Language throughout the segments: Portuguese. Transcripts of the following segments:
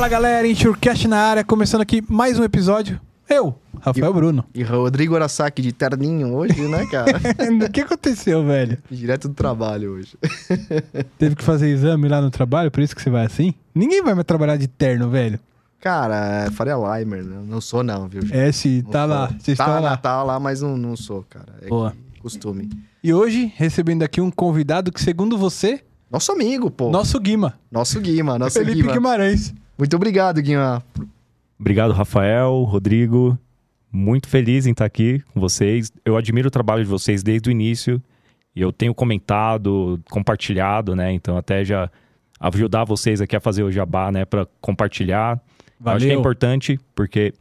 Fala galera, Insurecast na área, começando aqui mais um episódio. Eu, Rafael Bruno. E Rodrigo Arasaki de terninho hoje, né, cara? o que aconteceu, velho? Direto do trabalho hoje. Teve que fazer exame lá no trabalho, por isso que você vai assim? Ninguém vai mais trabalhar de terno, velho. Cara, é Faria Limer, né? Não sou não, viu? gente? É, se Não tá lá, vocês tá, estão lá. Tá lá, mas não, não sou, cara. É Boa. costume. E hoje, recebendo aqui um convidado que, segundo você, Nosso amigo, pô. nosso Guima, Nosso Guima, nosso Felipe Guima. Guimarães. Muito obrigado, Guima. Obrigado, Rafael, Rodrigo. Muito feliz em estar aqui com vocês. Eu admiro o trabalho de vocês desde o início. E eu tenho comentado, compartilhado, né? Então, até já ajudar vocês aqui a fazer o jabá, né? Para compartilhar. Eu acho que é Valeu. importante, porque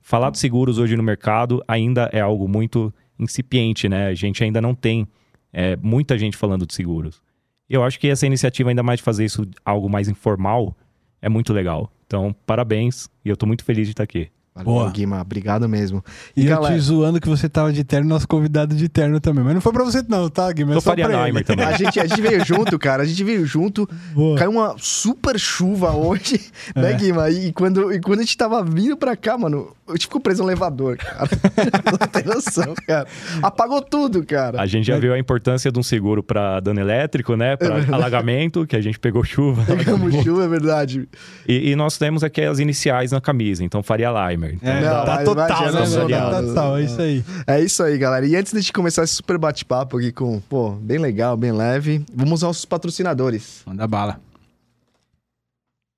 falar de seguros hoje no mercado ainda é algo muito incipiente, né? A gente ainda não tem é, muita gente falando de seguros. E eu acho que essa iniciativa, ainda mais de fazer isso algo mais informal, é muito legal. Então, parabéns. E eu tô muito feliz de estar aqui. Valeu, Boa. Guima. Obrigado mesmo. E, eu galera- te zoando que você tava de terno, nosso convidado de terno também. Mas não foi pra você não, tá, Guima? É só Faria pra ele. Limer também. A gente, a gente veio junto, cara. A gente veio junto. Boa. Caiu uma super chuva hoje, né, É. Guima? E quando, e quando a gente tava vindo pra cá, mano, a gente ficou preso no elevador, cara. Não tem noção, cara. Apagou tudo, cara. A gente já viu a importância de um seguro para dano elétrico, né? Para alagamento, que a gente pegou chuva. Pegamos chuva, é verdade. E, e nós temos aqui as iniciais na camisa, então Faria Limer. Então, É, Não, tá total, né, já velho? sou Tá total, é isso aí. É isso aí, galera. E antes de começar esse super bate-papo aqui com, pô, bem legal, bem leve, vamos aos patrocinadores. Manda bala.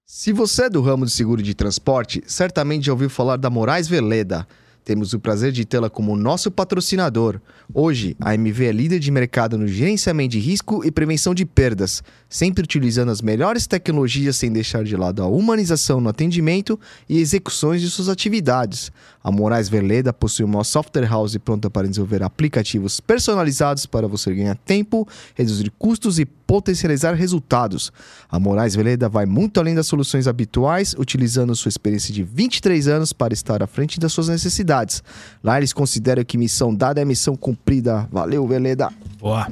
Se você é do ramo de seguro de transporte, certamente já ouviu falar da Moraes Veleda. Temos o prazer de tê-la como nosso patrocinador. Hoje, a MV é líder de mercado no gerenciamento de risco e prevenção de perdas, sempre utilizando as melhores tecnologias sem deixar de lado a humanização no atendimento e execuções de suas atividades. A Moraes Veleda possui uma software house pronta para desenvolver aplicativos personalizados para você ganhar tempo, reduzir custos e potencializar resultados. A Moraes Veleda vai muito além das soluções habituais, utilizando sua experiência de 23 anos para estar à frente das suas necessidades. Lá eles consideram que missão dada é missão cumprida. Valeu, Veleda! Boa.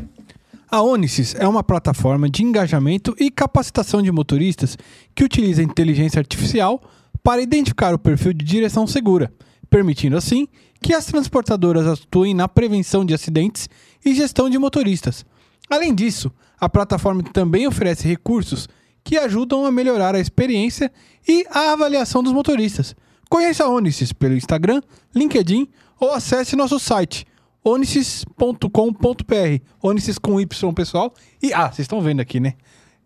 A Onisys é uma plataforma de engajamento e capacitação de motoristas que utiliza inteligência artificial para identificar o perfil de direção segura, permitindo assim que as transportadoras atuem na prevenção de acidentes e gestão de motoristas. Além disso, a plataforma também oferece recursos que ajudam a melhorar a experiência e a avaliação dos motoristas. Conheça a Onisys pelo Instagram, LinkedIn ou acesse nosso site onisys.com.br. Onisys com Y, pessoal. E, ah, vocês estão vendo aqui, né?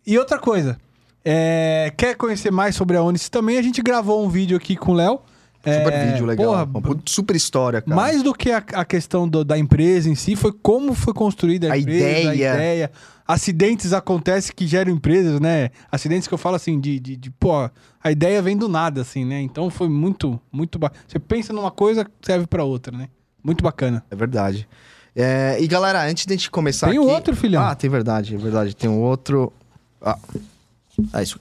E outra coisa, é, quer conhecer mais sobre a Onisys também? A gente gravou um vídeo aqui com o Léo. Super É, vídeo legal. porra, Uma super história, cara. mais do que a, a questão do- da empresa em si, foi como foi construída a, A empresa, a ideia. ideia. Acidentes acontecem que geram empresas, né? Acidentes que eu falo assim, de, de, de, pô, a ideia vem do nada, assim, né? Então foi muito, muito bacana. Você pensa numa coisa, serve pra outra, né? Muito bacana. É verdade. É, e galera, antes de a gente começar Tem aqui... outro, filhão. Ah, tem verdade, é verdade. Tem um outro... Ah, é isso.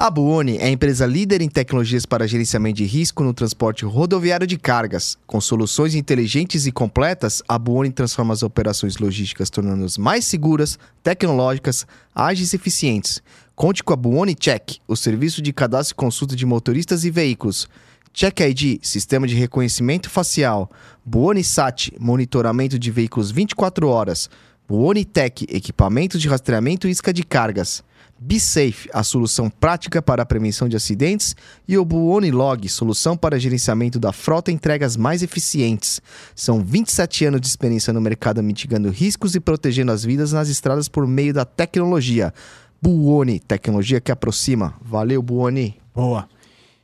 A Buoni é a empresa líder em tecnologias para gerenciamento de risco no transporte rodoviário de cargas. Com soluções inteligentes e completas, a Buoni transforma as operações logísticas tornando-as mais seguras, tecnológicas, ágeis e eficientes. Conte com a Buoni Check, o serviço de cadastro e consulta de motoristas e veículos. Check ID, sistema de reconhecimento facial. Buoni Sat, monitoramento de veículos 24 horas. Buoni Tech, equipamentos de rastreamento e isca de cargas. BeSafe, a solução prática para a prevenção de acidentes. E o Buoni Log, solução para gerenciamento da frota e entregas mais eficientes. São 27 anos de experiência no mercado mitigando riscos e protegendo as vidas nas estradas por meio da tecnologia. Buoni, tecnologia que aproxima. Valeu, Buoni. Boa.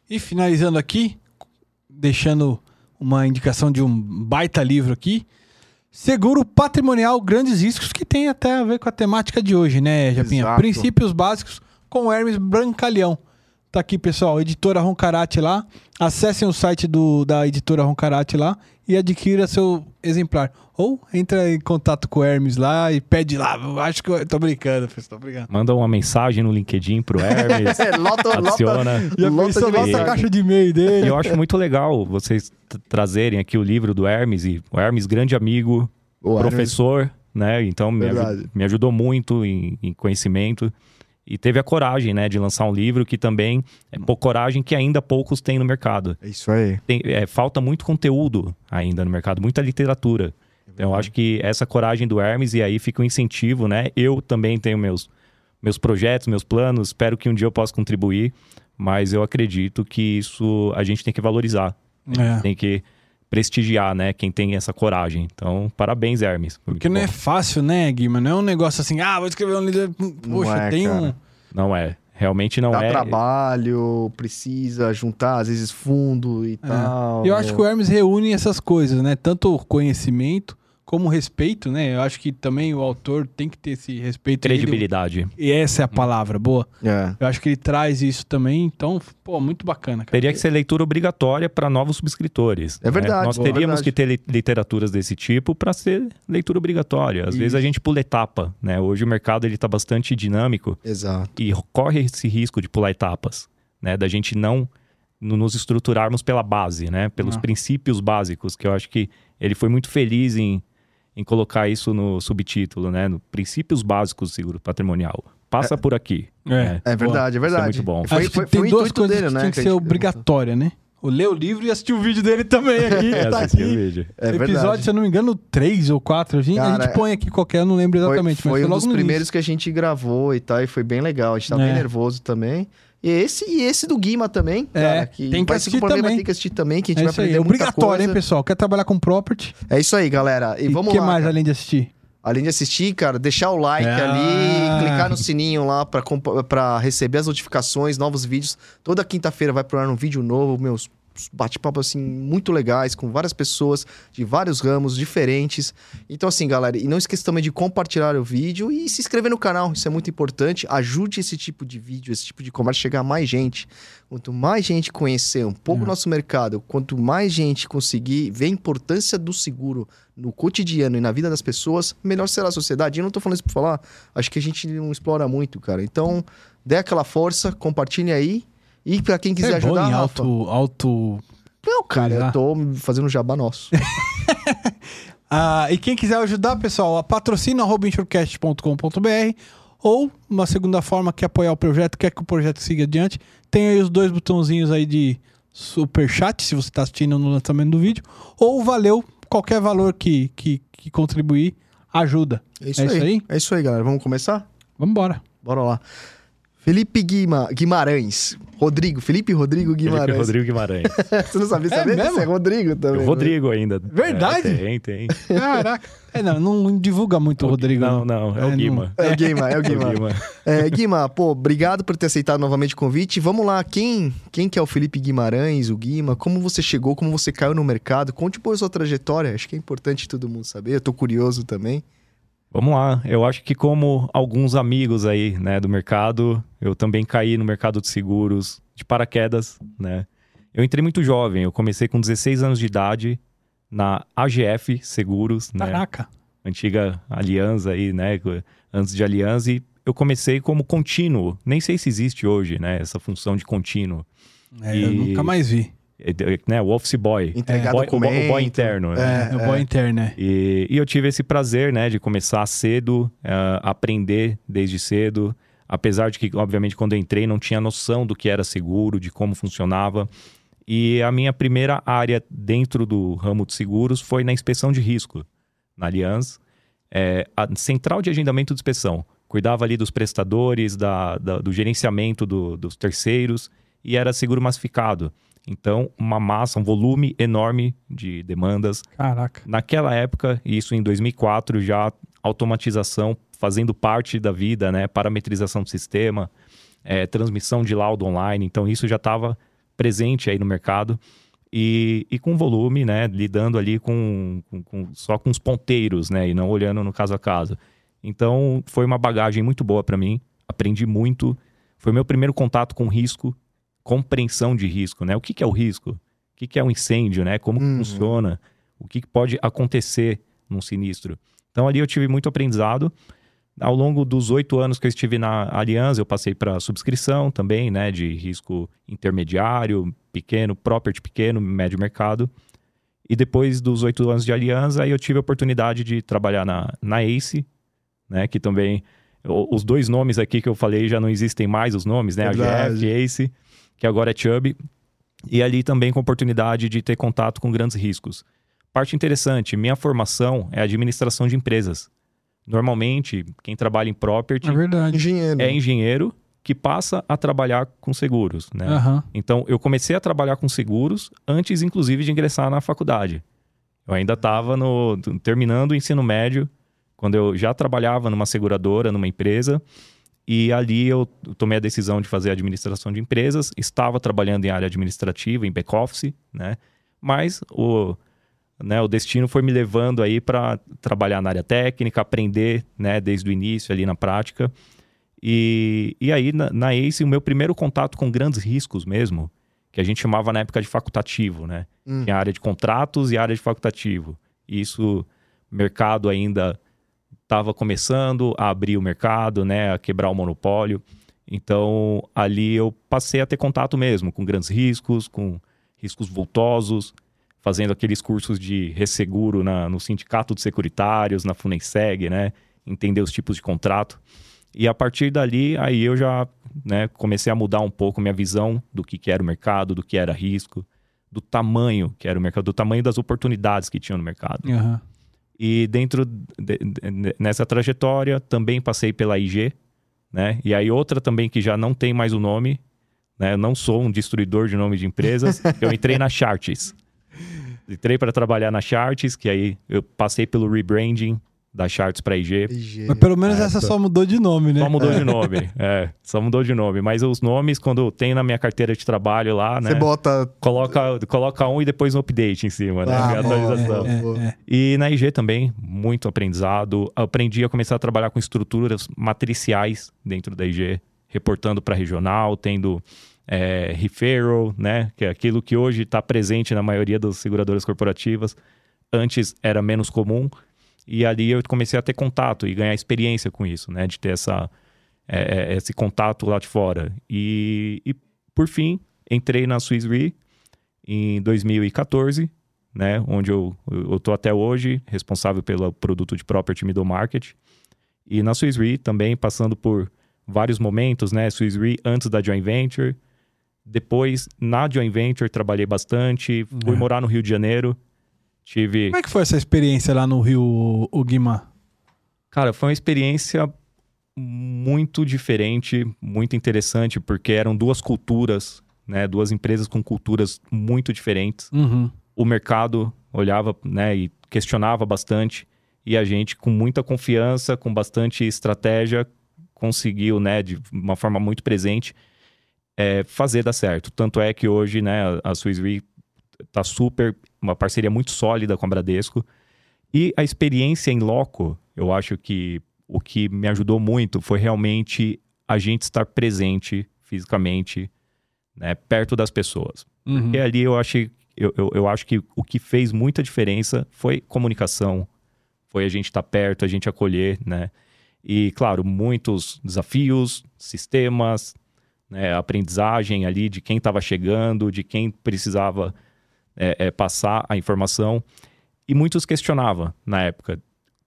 E finalizando aqui, deixando uma indicação de um baita livro aqui. Seguro patrimonial, grandes riscos, que tem até a ver com a temática de hoje, né, Japinha? Exato. Princípios básicos com Hermes Brancalhão. Tá aqui, pessoal, editora Roncarate lá. Acessem o site do, da editora Roncarate lá e adquira seu exemplar. Ou entra em contato com o Hermes lá e pede lá. Eu acho que eu tô brincando, pessoal, tô brincando. Manda uma mensagem no LinkedIn pro Hermes, É, lota, adiciona. Já lota nossa mensagem. caixa de e-mail E dele. eu acho muito legal vocês trazerem aqui o livro do Hermes, e o Hermes, grande amigo, O Hermes- professor, né? Então me, me ajudou muito em, em conhecimento. E teve a coragem, né, de lançar um livro que também é por coragem que ainda poucos têm no mercado. É isso aí. Tem, é, falta muito conteúdo ainda no mercado, muita literatura. Então, eu acho que essa coragem do Hermes, e aí fica um incentivo, né? Eu também tenho meus, meus projetos, meus planos, espero que um dia eu possa contribuir, mas eu acredito que isso a gente tem que valorizar. É. Tem que prestigiar, né, quem tem essa coragem. Então, parabéns, Hermes. Porque não é fácil, né, Guima? Não é um negócio assim, ah, vou escrever um livro. Poxa, é, tem um. cara. Não é. Realmente não Dá é. trabalho, precisa juntar, às vezes, fundo e tal. É. Eu acho que o Hermes reúne essas coisas, né? Tanto conhecimento como respeito, né? Eu acho que também o autor tem que ter esse respeito. Credibilidade. E essa é a palavra, boa. É. Eu acho que ele traz isso também, então, pô, muito bacana, cara. Teria que ser leitura obrigatória para novos subscritores. É verdade, né? Nós boa, teríamos verdade. que ter li- literaturas desse tipo para ser leitura obrigatória. Às vezes a gente pula etapa, né? Hoje o mercado ele tá bastante dinâmico Exato. e corre esse risco de pular etapas, né? Da gente não no- nos estruturarmos pela base, né? Pelos Ah. princípios básicos, que eu acho que ele foi muito feliz em, em colocar isso no subtítulo, né? No princípios básicos do seguro patrimonial. Passa por aqui. né? É verdade, é verdade. muito bom. Foi, Acho que foi, tem foi duas coisas dele, que né? tem que a ser gente obrigatória, né? O ler o livro e assistir o vídeo dele também aqui. É, tá assistir o aqui. vídeo. É Episódio, verdade. se eu não me engano, três ou quatro. A gente, a Cara, gente põe aqui qualquer, eu não lembro Foi, exatamente. foi mas um foi logo dos no primeiros que a gente gravou e tal, e foi bem legal. A gente tava É. bem nervoso também. Esse, e esse do Guima também, É, cara. Que tem que assistir comprometer, também. Tem que assistir também, que a gente. É vai aí. aprender É muita obrigatório, coisa. hein, pessoal? Quer trabalhar com property? É isso aí, galera. E, E vamos que lá. mais cara. além de assistir? Além de assistir, cara, deixar o like Ah. ali, clicar no sininho lá pra receber as notificações, novos vídeos. Toda quinta-feira vai pro ar um vídeo novo, meus bate-papo assim muito legais com várias pessoas de vários ramos diferentes. Então assim, galera, e não esqueça também de compartilhar o vídeo e se inscrever no canal, isso é muito importante. Ajude esse tipo de vídeo, esse tipo de conversa a chegar a mais gente. Quanto mais gente conhecer um pouco o nosso mercado, quanto mais gente conseguir ver a importância do seguro no cotidiano e na vida das pessoas, melhor será a sociedade. Eu não tô falando isso pra falar, acho que a gente não explora muito, cara. Então, dê aquela força, compartilhe aí. E pra quem quiser é bom ajudar, em Rafa, auto, auto... não, cara, eu tô fazendo jabá nosso. Ah, e quem quiser ajudar, pessoal, a patrocina.insurecast.com.br ou uma segunda forma que apoiar o projeto, quer que o projeto siga adiante, tem aí os dois botãozinhos aí de super chat, se você está assistindo no lançamento do vídeo, ou valeu, qualquer valor que, que, que contribuir ajuda. É isso, É aí. isso aí? É isso aí, galera. Vamos começar? Vamos embora. Bora lá. Felipe Guima- Guimarães. Rodrigo. Felipe Rodrigo Felipe Guimarães. Rodrigo Guimarães. Você não sabia, É mesmo? você é Rodrigo também. o né? Rodrigo ainda. Verdade? É, tem, tem. Caraca. É, não, não divulga muito o Rodrigo. Não, não, é, o não- Guima. É o Guima, é o É o Guima. Guima. É, Guima, pô, obrigado por ter aceitado novamente o convite. Vamos lá, quem, quem que é o Felipe Guimarães, o Guima? Como você chegou, como você caiu no mercado? Conte por sua trajetória, acho que é importante todo mundo saber. Eu tô curioso também. Vamos lá. Eu acho que como alguns amigos aí, né, do mercado, eu também caí no mercado de seguros de paraquedas, né? Eu entrei muito jovem. Eu comecei com 16 anos de idade na AGF Seguros, né? Caraca. Antiga Aliança aí, né? Antes de Aliança e eu comecei como contínuo. Nem sei se existe hoje, né, essa função de contínuo. É, Eu E- nunca mais vi. É, é, Né, o office boy. Entregar boy, o, bo- o boy interno, né? É, o boy interno, né? E, e eu tive esse prazer, né, de começar cedo, eh, aprender desde cedo. Apesar de que, obviamente, quando eu entrei, não tinha noção do que era seguro, de como funcionava. E a minha primeira área dentro do ramo de seguros foi na inspeção de risco, na Allianz. É, a central de agendamento de inspeção. Cuidava ali dos prestadores, da, da- do gerenciamento do- dos terceiros e era seguro massificado. Então, uma massa, um volume enorme de demandas. Caraca. Naquela época, isso em 2004, já automatização fazendo parte da vida, né? Parametrização do sistema, eh, transmissão de laudo online. Então, isso já estava presente aí no mercado. E, e com volume, né? Lidando ali com, com- com- só com os ponteiros, né? E não olhando no caso a caso. Então, foi uma bagagem muito boa para mim. Aprendi muito. Foi meu primeiro contato com risco, compreensão de risco, né? O que, que é o risco? O que, que é um incêndio, né? Como Uhum. funciona? O que, que pode acontecer num sinistro? Então, ali eu tive muito aprendizado. Ao longo dos oito anos que eu estive na Aliança, eu passei para subscrição também, né? De risco intermediário, pequeno, property pequeno, médio mercado. E depois dos oito anos de Aliança, aí eu tive a oportunidade de trabalhar na, na ACE, né? Que também os dois nomes aqui que eu falei já não existem mais os nomes, né? Verdade. A GF, Ace, que agora é Chubb. E ali também com oportunidade de ter contato com grandes riscos. Parte interessante, minha formação é administração de empresas. Normalmente, quem trabalha em property É verdade. Engenheiro. é engenheiro que passa a trabalhar com seguros, né? Aham. Então, eu comecei a trabalhar com seguros antes, inclusive, de ingressar na faculdade. Eu ainda estava no terminando o ensino médio, quando eu já trabalhava numa seguradora, numa empresa, e ali eu tomei a decisão de fazer administração de empresas. Estava trabalhando em área administrativa, em back-office, né? Mas o, né, o destino foi me levando aí para trabalhar na área técnica, aprender, né, desde o início ali na prática. E, e aí, na, na ACE, o meu primeiro contato com grandes riscos mesmo, que a gente chamava na época de facultativo, né? Hum. Tinha área de contratos e área de facultativo. E isso, mercado ainda estava começando a abrir o mercado, né? A quebrar o monopólio. Então, ali eu passei a ter contato mesmo com grandes riscos, com riscos vultosos, fazendo aqueles cursos de resseguro na, no Sindicato de Securitários, na Funenseg, né? Entender os tipos de contrato. E a partir dali, aí eu já né, comecei a mudar um pouco minha visão do que, que era o mercado, do que era risco, do tamanho que era o mercado, do tamanho das oportunidades que tinha no mercado. Aham. E dentro de- de- nessa trajetória também passei pela IG, né? E aí outra também que já não tem mais o nome, né? Eu não sou um destruidor de nome de empresas, eu entrei na Charts. Entrei para trabalhar na Charts, que aí eu passei pelo rebranding da Charts para IG. IG. Mas pelo menos É, essa só mudou de nome, né? Só mudou de nome, é, só mudou de nome. Mas os nomes, quando tem na minha carteira de trabalho lá, né? Você bota. Coloca, coloca um e depois um update em cima, né? Ah, atualização. é, boa. É, E na IG também, muito aprendizado. Aprendi a começar a trabalhar com estruturas matriciais dentro da IG, reportando para regional, tendo é, referral, né? Que é aquilo que hoje está presente na maioria das seguradoras corporativas. Antes era menos comum. E ali eu comecei a ter contato e ganhar experiência com isso, né? De ter essa, é, é, esse contato lá de fora. E, e, por fim, entrei na Swiss Re em 2014, né? Onde eu, eu tô até hoje, responsável pelo produto de Property Middle Market. E na Swiss Re também passando por vários momentos, né? Swiss Re antes da Joint Venture. Depois, na Joint Venture, trabalhei bastante. Fui É. morar no Rio de Janeiro. Tive... Como é que foi essa experiência lá no Rio, o Guimar? Cara, foi uma experiência muito diferente, muito interessante, porque eram duas culturas, né? Duas empresas com culturas muito diferentes. Uhum. O mercado olhava, né, e questionava bastante, e a gente, com muita confiança, com bastante estratégia, conseguiu, né, de uma forma muito presente, é, fazer dar certo. Tanto é que hoje, né, a Swiss Re tá super, uma parceria muito sólida com a Bradesco. E a experiência em loco, eu acho que o que me ajudou muito foi realmente a gente estar presente fisicamente, né, perto das pessoas. Uhum. E ali eu achei, eu, eu, eu acho que o que fez muita diferença foi comunicação, foi a gente estar perto, a gente acolher, né? E, claro, muitos desafios, sistemas, né, aprendizagem ali de quem estava chegando, de quem precisava é, é, passar a informação. E muitos questionavam na época,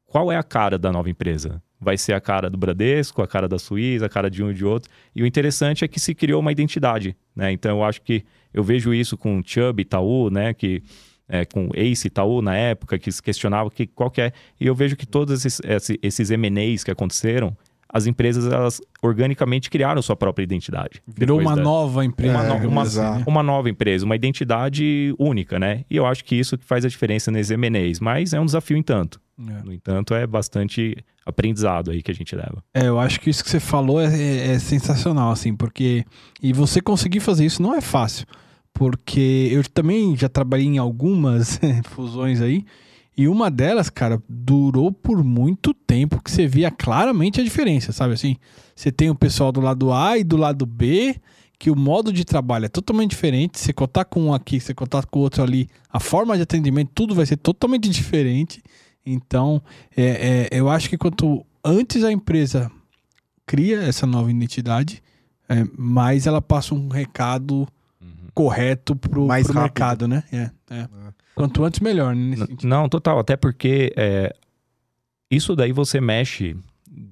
qual é a cara da nova empresa? Vai ser a cara do Bradesco, a cara da Suíça, a cara de um e de outro. E o interessante é que se criou uma identidade, né? Então eu acho que eu vejo isso com Chubb, Itaú, né? Que é, com Ace, Itaú na época, que se questionava que, qual que é. E eu vejo que todos esses, esses, esses M&As que aconteceram, as empresas elas organicamente criaram sua própria identidade. Virou uma da- nova empresa. uma, no- digamos uma- assim, né? uma nova empresa, uma identidade única, né? E eu acho que isso que faz a diferença nesses M&As, mas é um desafio em tanto. É. No entanto, é bastante aprendizado aí que a gente leva. É, eu acho que isso que você falou é, é- é sensacional, assim, porque. E você conseguir fazer isso não é fácil. Porque eu também já trabalhei em algumas fusões aí. E uma delas, cara, durou por muito tempo que você via claramente a diferença, sabe assim? Você tem o pessoal do lado A e do lado B, que o modo de trabalho é totalmente diferente. Você contar com um aqui, você contar com o outro ali, a forma de atendimento, tudo vai ser totalmente diferente. Então, é, é, eu acho que quanto antes a empresa cria essa nova identidade, é, mais ela passa um recado correto pro, Mais pro rápido. mercado, né? É, é. Quanto antes, melhor, né? Não, total. Até porque é, isso daí você mexe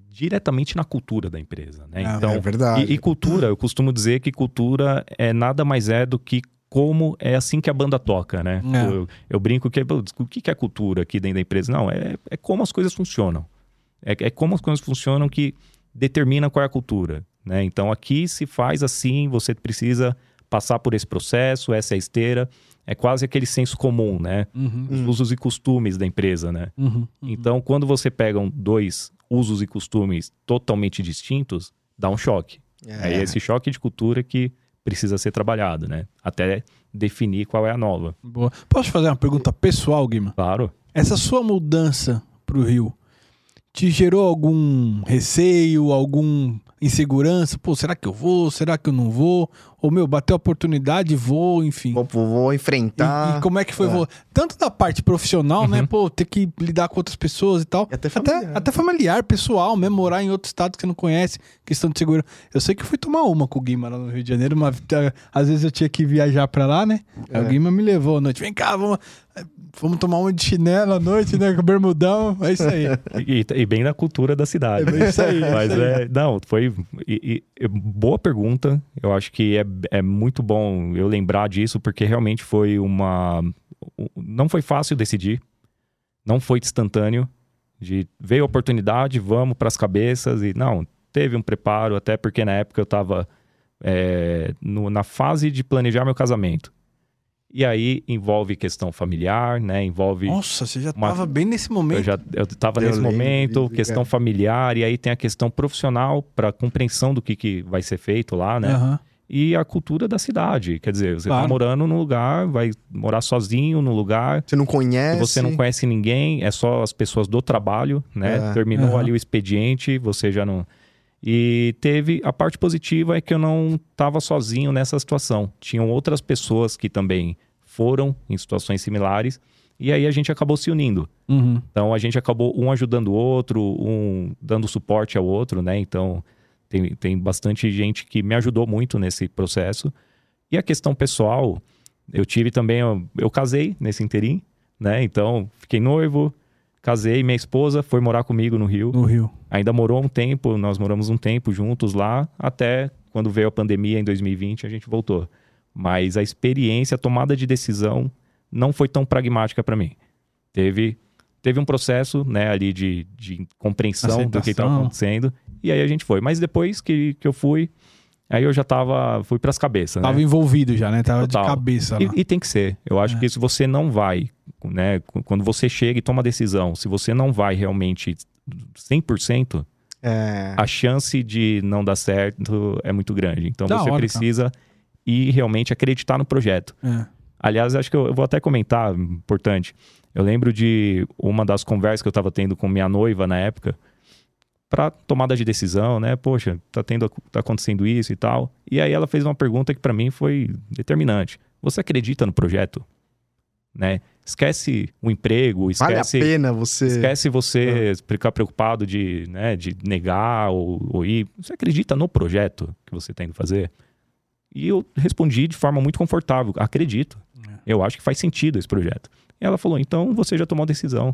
diretamente na cultura da empresa, né? Ah, então, é verdade. e, e cultura, eu costumo dizer que cultura é nada mais é do que como é assim que a banda toca, né? É. Eu, eu brinco que o que que é cultura aqui dentro da empresa? Não, é, é como as coisas funcionam. É, é como as coisas funcionam que determina qual é a cultura, né? Então aqui se faz assim, você precisa passar por esse processo, essa é a esteira, é quase aquele senso comum, né? Uhum, Os usos e costumes da empresa, né? uhum, uhum. Então, quando você pega um- dois usos e costumes totalmente distintos, dá um choque. É, É. esse choque de cultura que precisa ser trabalhado, né? Até definir qual é a nova. Boa. Posso te fazer uma pergunta pessoal, Guima? Claro. Essa sua mudança pro Rio te gerou algum receio, algum insegurança? Pô, será que eu vou? Será que eu não vou? Ou, meu, bateu a oportunidade, vou, enfim. Vou, vou enfrentar. E, e como é que foi? É. vo- Tanto da parte profissional, né? Uhum. Pô, ter que lidar com outras pessoas e tal. E até até, familiar. até familiar, pessoal, mesmo morar em outro estado que você não conhece, questão de segurança. Eu sei que eu fui tomar uma com o Guima lá no Rio de Janeiro, mas eh, às vezes eu tinha que viajar pra lá, né? Aí É. o Guima me levou à noite. Vem cá, vamos, eh, vamos tomar uma de chinelo à noite, né? Com bermudão. É isso aí. E, e bem na cultura da cidade. É isso aí, é Mas isso aí. é, não, foi e- e- boa pergunta. Eu acho que é, é muito bom eu lembrar disso, porque realmente foi uma. Não foi fácil decidir, não foi instantâneo. De veio a oportunidade, vamos para as cabeças e não, teve um preparo, até porque na época eu estava na fase de planejar meu casamento. E aí envolve questão familiar, né? Envolve Nossa, você já Uma- tava bem nesse momento. eu já eu tava Eu nesse lembro momento, disso, questão cara. familiar, e aí tem a questão profissional para compreensão do que, que vai ser feito lá, né? Aham. E a cultura da cidade. Quer dizer, você Claro. tá morando num lugar, vai morar sozinho num lugar Você não conhece. você não conhece ninguém, é só as pessoas do trabalho, né? É. Terminou Aham. ali o expediente, você já não. E teve a parte positiva é que eu não estava sozinho nessa situação. Tinham outras pessoas que também foram em situações similares, e aí a gente acabou se unindo. Uhum. Então a gente acabou um ajudando o outro, um dando suporte ao outro, né? Então tem, tem bastante gente que me ajudou muito nesse processo. E a questão pessoal, eu tive também, eu, eu casei nesse interim, né? Então fiquei noivo, casei, minha esposa foi morar comigo no Rio. No Rio. Ainda morou um tempo, nós moramos um tempo juntos lá, até quando veio a pandemia em 2020 a gente voltou. Mas a experiência, a tomada de decisão não foi tão pragmática para mim. Teve, teve um processo né, ali de, de compreensão do que estava Aceitação. acontecendo, e aí a gente foi. Mas depois que, que eu fui, aí eu já tava, fui para as cabeças. né? Tava envolvido já, né? Tava Total. de cabeça lá. E, e tem que ser. Eu acho É. que se você não vai, né, qu- quando você chega e toma a decisão, se você não vai realmente 100%, É. a chance de não dar certo é muito grande. Então Da você hora, precisa ir realmente acreditar no projeto. É. Aliás, acho que eu, eu vou até comentar, importante. Eu lembro de uma das conversas que eu estava tendo com minha noiva na época, para tomada de decisão, né? Poxa, tá tendo, tá acontecendo isso e tal. E aí ela fez uma pergunta que para mim foi determinante. Você acredita no projeto? Né? Esquece o emprego, Vale a esquece pena você. Esquece você ficar preocupado de, né, de negar ou, ou ir. Você acredita no projeto que você está indo fazer? E eu respondi de forma muito confortável: acredito. É. Eu acho que faz sentido esse projeto. E ela falou: então você já tomou a decisão.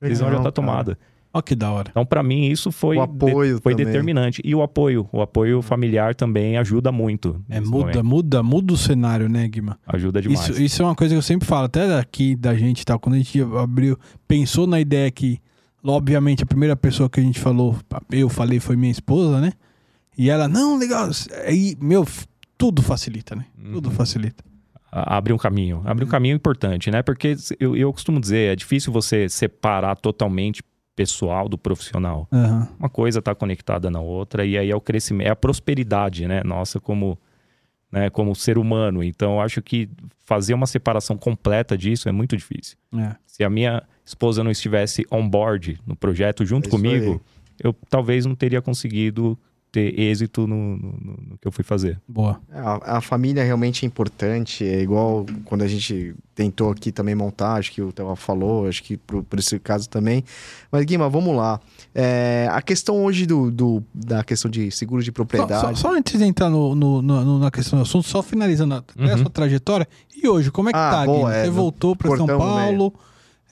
A decisão já está cara. Ó que da hora. Então, para mim, isso foi, O apoio de- foi também. determinante. E o apoio. O apoio familiar também ajuda muito. É, muda, momento. muda, muda o cenário, né, Guima? Ajuda demais. Isso, isso é uma coisa que eu sempre falo, até daqui da gente e tal, quando a gente abriu, pensou na ideia que, obviamente, a primeira pessoa que a gente falou, eu falei, foi minha esposa, né? E ela, não, legal. Aí, meu, tudo facilita, né? Tudo Uhum. facilita. A- abre um caminho. Abre um caminho importante, né? Porque eu, eu costumo dizer, é difícil você separar totalmente pessoal do profissional. Aham. Uma coisa está conectada na outra e aí é o crescimento, é a prosperidade, né? Nossa, como, né, como ser humano. Então, acho que fazer uma separação completa disso é muito difícil. É. Se a minha esposa não estivesse on board no projeto junto É comigo, eu talvez não teria conseguido ter êxito no, no- no- no que eu fui fazer. Boa. A, a família realmente é importante, é igual quando a gente tentou aqui também montar, acho que o Théo falou, acho que por, por esse caso também. Mas, Guima, vamos lá. É, a questão hoje do, do- da questão de seguro de Só, propriedade. só- só antes de entrar no, no- no- na questão do assunto, só finalizando a, Uhum. a sua trajetória. E hoje, como é que Ah, tá, boa, Guima? é, Você voltou para São no Paulo.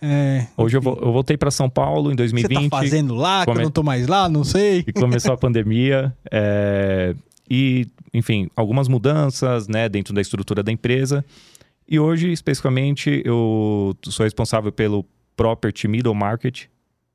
É. Hoje eu, eu voltei para São Paulo em O que você 2020 tá fazendo lá, que eu come- não tô mais lá, não sei. e começou a pandemia. é, e, enfim, algumas mudanças né, dentro da estrutura da empresa. E hoje, especificamente, eu sou responsável pelo Property Middle Market.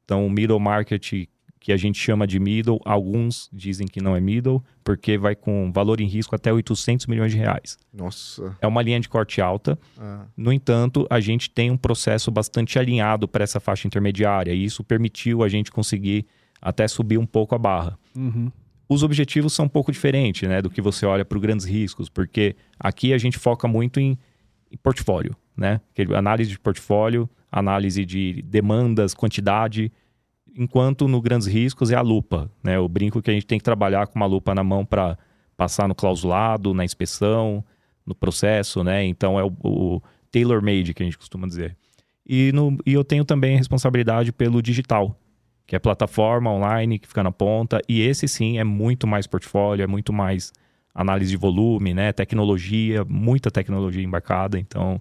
Então, o Middle Market, que a gente chama de Middle, alguns dizem que não é Middle, porque vai com valor em risco até 800 milhões de reais. Nossa. É uma linha de corte alta. Ah, No entanto, a gente tem um processo bastante alinhado para essa faixa intermediária e isso permitiu a gente conseguir até subir um pouco a barra. Uhum. Os objetivos são um pouco diferentes né, do que você olha para os grandes riscos, porque aqui a gente foca muito em, em portfólio, né? Análise de portfólio, análise de demandas, quantidade, enquanto no grandes riscos é a lupa, né? Eu brinco que a gente tem que trabalhar com uma lupa na mão para passar no clausulado, na inspeção, no processo, né? Então é o, o tailor-made que a gente costuma dizer. E, no, e eu tenho também a responsabilidade pelo digital, que é plataforma online que fica na ponta. E esse sim é muito mais portfólio, é muito mais análise de volume, né? Tecnologia, muita tecnologia embarcada. Então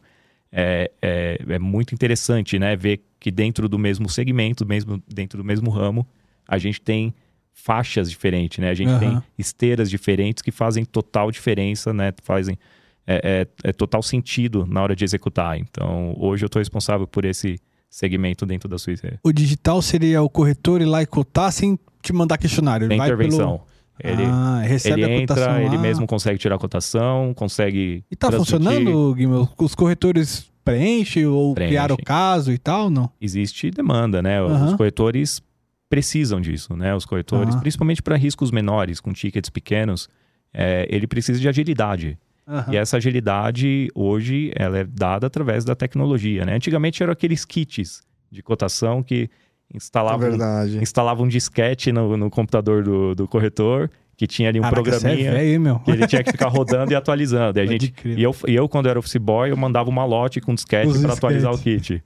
é, é, é muito interessante, né? Ver que dentro do mesmo segmento, mesmo dentro do mesmo ramo, a gente tem faixas diferentes, né? A gente Aham. tem esteiras diferentes que fazem total diferença, né? Fazem é, é- é total sentido na hora de executar. Então, hoje eu estou responsável por esse segmento dentro da Suíça. O digital seria o corretor ir lá e cotar sem te mandar questionário. Tem intervenção. Pelo... Ele, ah, recebe ele a cotação entra, ele lá. mesmo consegue tirar a cotação, consegue. E tá transmitir. funcionando, Guilherme? Os corretores preenchem ou Preenchem. criaram o caso e tal, não? Existe demanda, né? Os Aham. corretores precisam disso, né? Os corretores, Ah. principalmente para riscos menores, com tickets pequenos, é, ele precisa de agilidade. Aham. E essa agilidade, hoje, ela é dada através da tecnologia, né? Antigamente eram aqueles kits de cotação que é instalavam, verdade. instalavam um disquete no, no computador do, do corretor, que tinha ali um Caraca, você é programinha. velho, hein, meu? que ele tinha que ficar rodando e atualizando. E, a gente, e, eu, e eu, quando era office boy, eu mandava uma lote com disquete para atualizar o kit.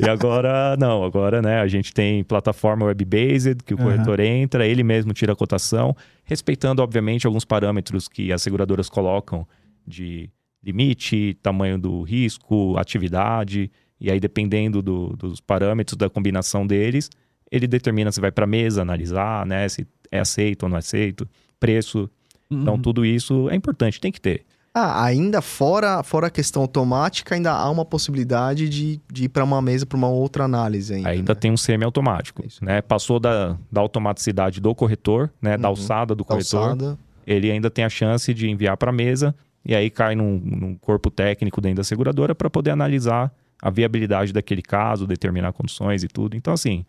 e agora, não, agora, né, a gente tem plataforma web-based, que o Aham. corretor entra, ele mesmo tira a cotação, respeitando, obviamente, alguns parâmetros que as seguradoras colocam de limite, tamanho do risco, atividade, e aí, dependendo do- dos parâmetros da combinação deles, ele determina se vai para mesa analisar, né, se é aceito ou não é aceito, preço. Então, Uhum. tudo isso é importante, tem que ter. Ah, ainda fora, fora a questão automática, ainda há uma possibilidade de, de ir para uma mesa para uma outra análise ainda. Ainda né? tem um semi-automático, né? Passou da, da automaticidade do corretor, né? Da Uhum. alçada do corretor. Calçada. Ele ainda tem a chance de enviar para a mesa e aí cai num, num corpo técnico dentro da seguradora para poder analisar a viabilidade daquele caso, determinar condições e tudo. Então, assim,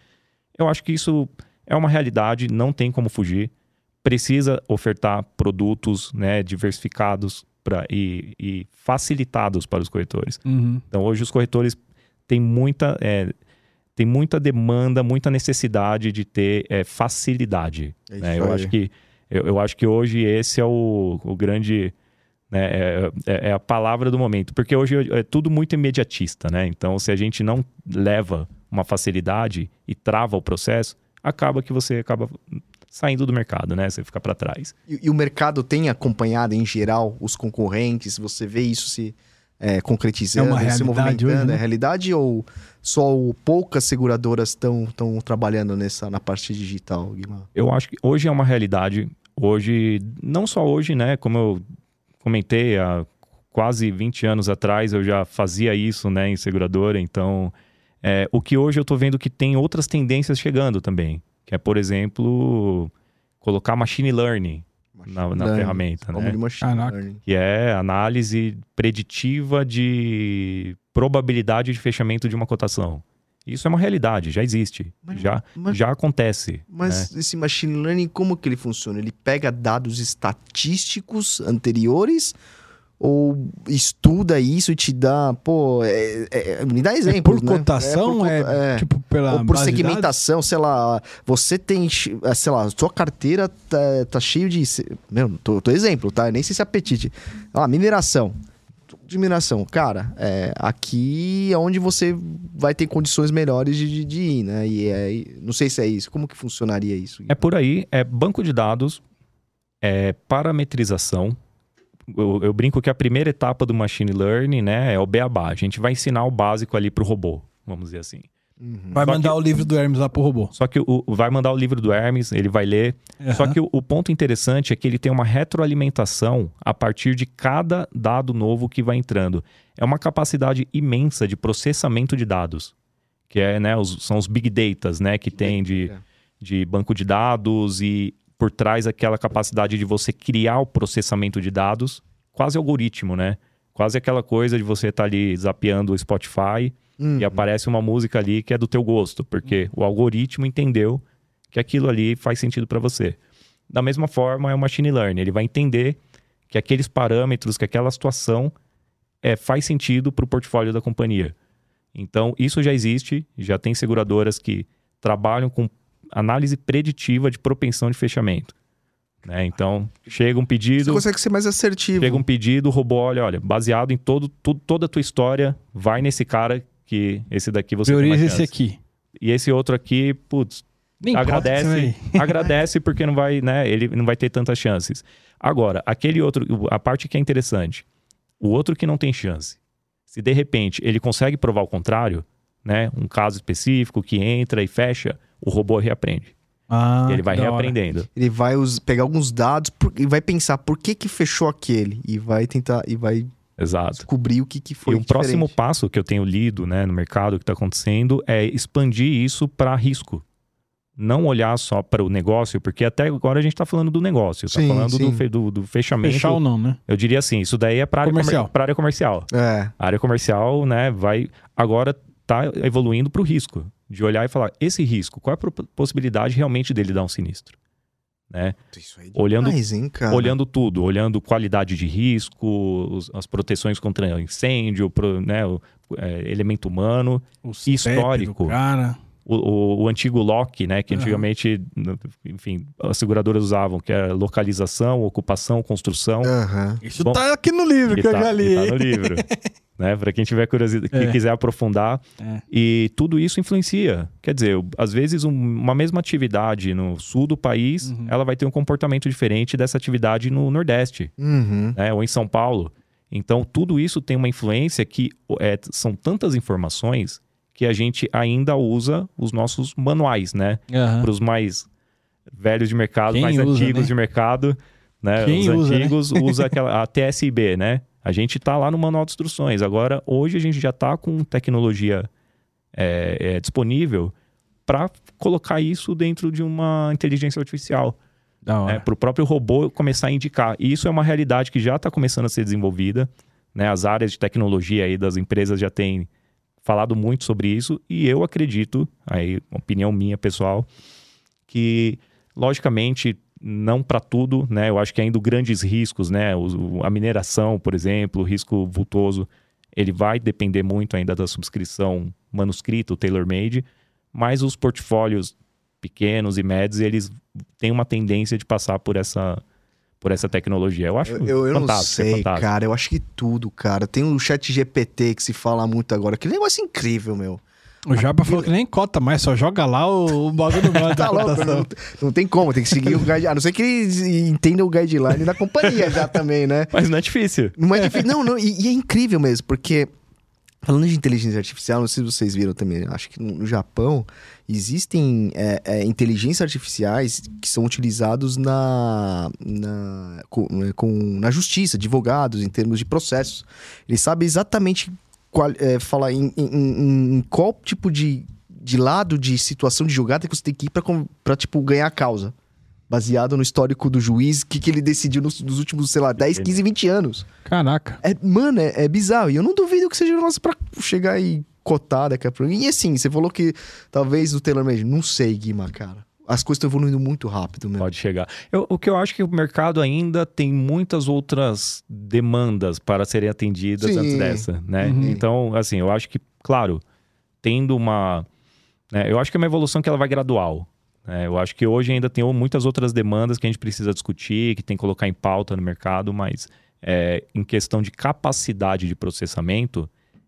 eu acho que isso é uma realidade, não tem como fugir. Precisa ofertar produtos né, diversificados pra, e, e facilitados para os corretores. Uhum. Então, hoje os corretores têm muita, é, têm muita demanda, muita necessidade de ter é, facilidade. É né? Eu acho que eu, eu acho que hoje esse é o, o grande né, é, é- é a palavra do momento, porque hoje é tudo muito imediatista, né? Então, se a gente não leva uma facilidade e trava o processo, acaba que você acaba saindo do mercado, né? Você fica para trás. E, e o mercado tem acompanhado, em geral, os concorrentes? Você vê isso se é, concretizando, É uma se realidade movimentando? hoje, né? É realidade ou só poucas seguradoras estão trabalhando nessa, na parte digital, Guilherme? Eu acho que hoje é uma realidade. Hoje, não só hoje, né? Como eu comentei, há quase 20 anos atrás eu já fazia isso, né, em seguradora. Então, é, o que hoje eu tô vendo que tem outras tendências chegando também. Que é, por exemplo, colocar machine learning na, na Learning, ferramenta, né? machine learning. Que é análise preditiva de probabilidade de fechamento de uma cotação. Isso é uma realidade, já existe, Mas- já, mas- já acontece. né? Mas esse machine learning, como que ele funciona? Ele pega dados estatísticos anteriores ou estuda isso e te dá, pô, é- é- me dá É exemplos, por né? cotação? por É, é. tipo pela Ou por base de dados? segmentação, sei lá, você tem, eh, sei lá, sua carteira tá, tá cheio de, meu, tô, tô exemplo, tá? Nem sei se é apetite. Ah, mineração. De mineração, cara, é, aqui é onde você vai ter condições melhores de, de- de ir, né? E é, não sei se é isso. Como que funcionaria isso? É por aí, é banco de dados, é parametrização. Eu, eu brinco que a primeira etapa do machine learning, né, é o beabá. A gente vai ensinar o básico ali para o robô. vamos dizer assim. Uhum. Vai Só mandar que- o livro do Hermes lá pro robô. Só que o, vai mandar o livro do Hermes, ele vai ler. Só Aham. que o, o ponto interessante é que ele tem uma retroalimentação a partir de cada dado novo que vai entrando. É uma capacidade imensa de processamento de dados, que é, né, os- são os big datas, né, que tem de, de banco de dados e por trás aquela capacidade de você criar o processamento de dados, quase algoritmo, né? Quase aquela coisa de você estar ali zapeando o Spotify Uhum. e aparece uma música ali que é do teu gosto, porque o algoritmo entendeu que aquilo ali faz sentido para você. Da mesma forma, é o machine learning, ele vai entender que aqueles parâmetros, que aquela situação é, faz sentido para o portfólio da companhia. Então, isso já existe, já tem seguradoras que trabalham com análise preditiva de propensão de fechamento. né? Então, chega um Você pedido, consegue ser mais assertivo. chega um pedido, o robô olha, olha, baseado em todo, tudo, toda a tua história, vai nesse cara que esse daqui você tem Prioriza mais esse chance. aqui. E esse outro aqui, putz, Nem agradece, vai- agradece porque não vai, né? Ele não vai ter tantas chances. Agora, aquele outro, a parte que é interessante, o outro que não tem chance, se de repente ele consegue provar o contrário, né? Um caso específico que entra e fecha, o robô reaprende. Ah, ele vai reaprendendo. Ele vai us- pegar alguns dados por- e vai pensar por que que fechou aquele e vai tentar e vai Exato. descobrir o que que foi e um próximo passo que eu tenho lido né, no mercado que está acontecendo é expandir isso para risco. Não olhar só para o negócio, porque até agora a gente está falando do negócio, está Sim, falando do, sim. fe- do, do fechamento. Fechar ou não, né? Eu diria assim, isso daí é para área, Comercial. comer- área comercial. É. A área comercial, né, vai agora tá evoluindo para o risco, de olhar e falar esse risco, qual é a possibilidade realmente dele dar um sinistro, né? Isso aí é Olhando demais, hein, cara? olhando tudo, olhando qualidade de risco, os- as proteções contra incêndio, pro- né, o é, elemento humano, O Histórico. Cara. o, o- o antigo lock, né, que Aham. antigamente, enfim, as seguradoras usavam, que era localização, ocupação, construção. Aham. Isso Bom, tá aqui no livro que que eu tá, já li. tá no livro. né, para quem tiver curiosidade, que É. quiser aprofundar. É. E tudo isso influencia. Quer dizer, às vezes um- uma mesma atividade no sul do país, Uhum. ela vai ter um comportamento diferente dessa atividade no nordeste. Uhum. né, ou em São Paulo. Então, tudo isso tem uma influência que é, são tantas informações que a gente ainda usa os nossos manuais, né? Aham. Para os mais velhos de mercado, Quem mais usa, antigos né? de mercado, né? Quem os usa, né? antigos usa aquela a TSB, né? A gente tá lá no manual de instruções. Agora, hoje a gente já tá com tecnologia é, é, disponível para colocar isso dentro de uma inteligência artificial para o próprio robô começar a indicar. E isso é uma realidade que já está começando a ser desenvolvida. Né? As áreas de tecnologia aí das empresas já têm falado muito sobre isso. E eu acredito, aí, opinião minha pessoal, que logicamente não para tudo, né? Eu acho que ainda grandes riscos, né? O- a mineração, por exemplo, o risco vultoso, ele vai depender muito ainda da subscrição manuscrito, tailor-made, mas os portfólios pequenos e médios, eles têm uma tendência de passar por essa por essa tecnologia. Eu acho Eu, eu, eu não é sei, fantástico. cara. Eu acho que tudo, cara. Tem o chat GPT que se fala muito agora. Que negócio incrível, meu. O Jabba falou que nem cota mais, só joga lá o, o bagulho manda Tá louco, não, não tem como, tem que seguir o guideline. A não ser que eles entendam o guideline da companhia já também, né? Mas não é difícil. Não é difícil. Não, não, e, e é incrível mesmo, porque falando de inteligência artificial, não sei se vocês viram também, acho que no, no Japão existem é, é, inteligências artificiais que são utilizados na, na, com, né, com- na justiça, advogados, em termos de processos. Eles sabem exatamente qual, é, falar em, em- em- qual tipo de, de lado de situação de jogada que você tem que ir pra tipo, ganhar a causa. Baseado no histórico do juiz, o que, que ele decidiu nos, nos últimos, sei lá, 10, 15, 20 anos. Caraca. É, mano, é, é bizarro. E eu não duvido que seja negócio pra chegar e cotar daqui a pouco. E assim, você falou que talvez o Taylor Made. Não sei, Guima, cara. As coisas estão evoluindo muito rápido mesmo. Pode chegar. Eu- o que eu acho que o mercado ainda tem muitas outras demandas para serem atendidas Sim. antes dessa, né? Uhum. Então, assim, eu acho que, claro, tendo uma... né, eu acho que é uma evolução que ela vai gradual. né? eu acho que hoje ainda tem muitas outras demandas que a gente precisa discutir, que tem que colocar em pauta no mercado, mas é, em questão de capacidade de processamento,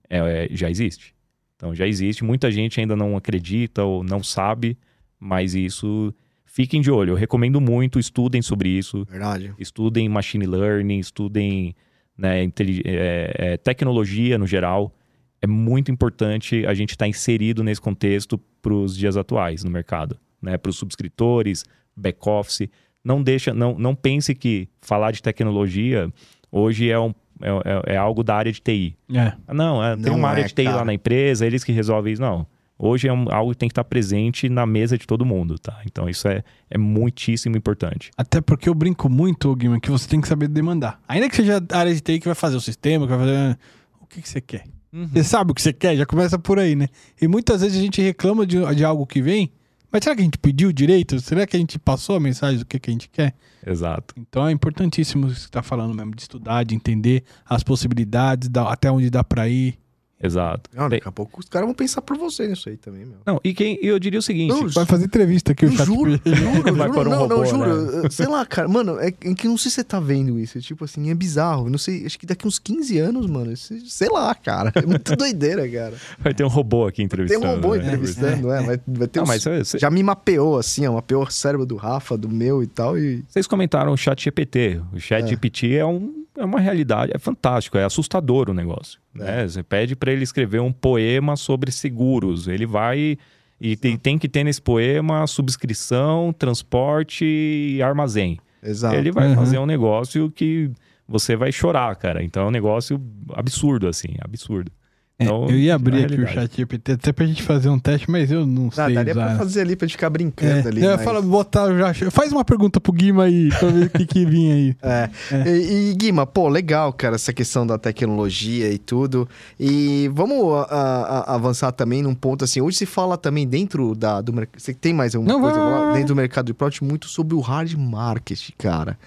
é, é, já existe. Então, já existe. Muita gente ainda não acredita ou não sabe, mas isso fiquem de olho. Eu recomendo muito, estudem sobre isso, Verdade. estudem machine learning, estudem né, é, é, tecnologia no geral. é muito importante a gente estar tá inserido nesse contexto para os dias atuais no mercado, né? Para os subscritores, back-office. Não deixa, não, não pense que falar de tecnologia hoje é um é, é, é, algo da área de TI. É. Não, é, tem uma área é, de TI cara. lá na empresa, eles que resolvem isso. Não. Hoje é um, algo que tem que estar presente na mesa de todo mundo, tá? Então isso é, é muitíssimo importante. Até porque eu brinco muito, Guilherme, que você tem que saber demandar. Ainda que seja a área de TI que vai fazer o sistema, que vai fazer. O que, que você quer? Uhum. Você sabe o que você quer? Já começa por aí, né? E muitas vezes a gente reclama de, de algo que vem, mas será que a gente pediu direito? Será que a gente passou a mensagem do que, que a gente quer? Exato. Então é importantíssimo o que você está falando mesmo, de estudar, de entender as possibilidades, da, até onde dá para ir. Exato. Não, daqui a pouco os caras vão pensar por você nisso aí também, meu. Não, e quem, eu diria o seguinte: não, vai fazer entrevista aqui, o chat. Juro, juro, juro, vai juro, um não, robô, não, juro. Né? Sei lá, cara, mano, é que não sei se você tá vendo isso. Tipo assim, é bizarro. Não sei, acho que daqui uns 15 anos, mano, sei lá, cara. É muito doideira, cara. Vai ter um robô aqui entrevistando. Tem um robô né? entrevistando, é. é. Vai, vai ter não, uns, mas você... Já me mapeou, assim, ó, mapeou o cérebro do Rafa, do meu e tal. E... Vocês comentaram o chat GPT. O chat é. GPT é um é uma realidade, é fantástico, é assustador o negócio. É. Né? Você pede para ele escrever um poema sobre seguros, ele vai e tem, tem, que ter nesse poema subscrição, transporte e armazém. Exato. Ele vai uhum. fazer um negócio que você vai chorar, cara. Então é um negócio absurdo, assim, absurdo. É, então, eu ia abrir aqui o chat GPT até pra gente fazer um teste, mas eu não sei. Ah, daria usar. pra fazer ali pra gente ficar brincando é, ali. Eu ia falar, botar já. Faz uma pergunta pro Guima aí, pra ver o que, que vinha aí. É. é. E, e, Guima, pô, legal, cara, essa questão da tecnologia e tudo. E vamos a, a, avançar também num ponto assim. Hoje se fala também dentro da, do mercado. Você tem mais alguma não, coisa vai... dentro do mercado de product muito sobre o hard market, cara.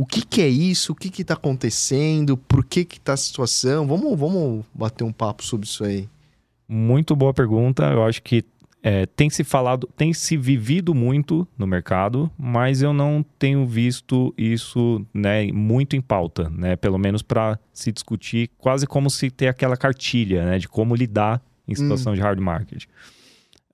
O que, que é isso? O que está acontecendo? Por que está a situação? Vamos, vamos bater um papo sobre isso aí. Muito boa pergunta. Eu acho que é, tem se falado, tem se vivido muito no mercado, mas eu não tenho visto isso né, muito em pauta, né? Pelo menos para se discutir, quase como se ter aquela cartilha né, de como lidar em situação hum. de hard market.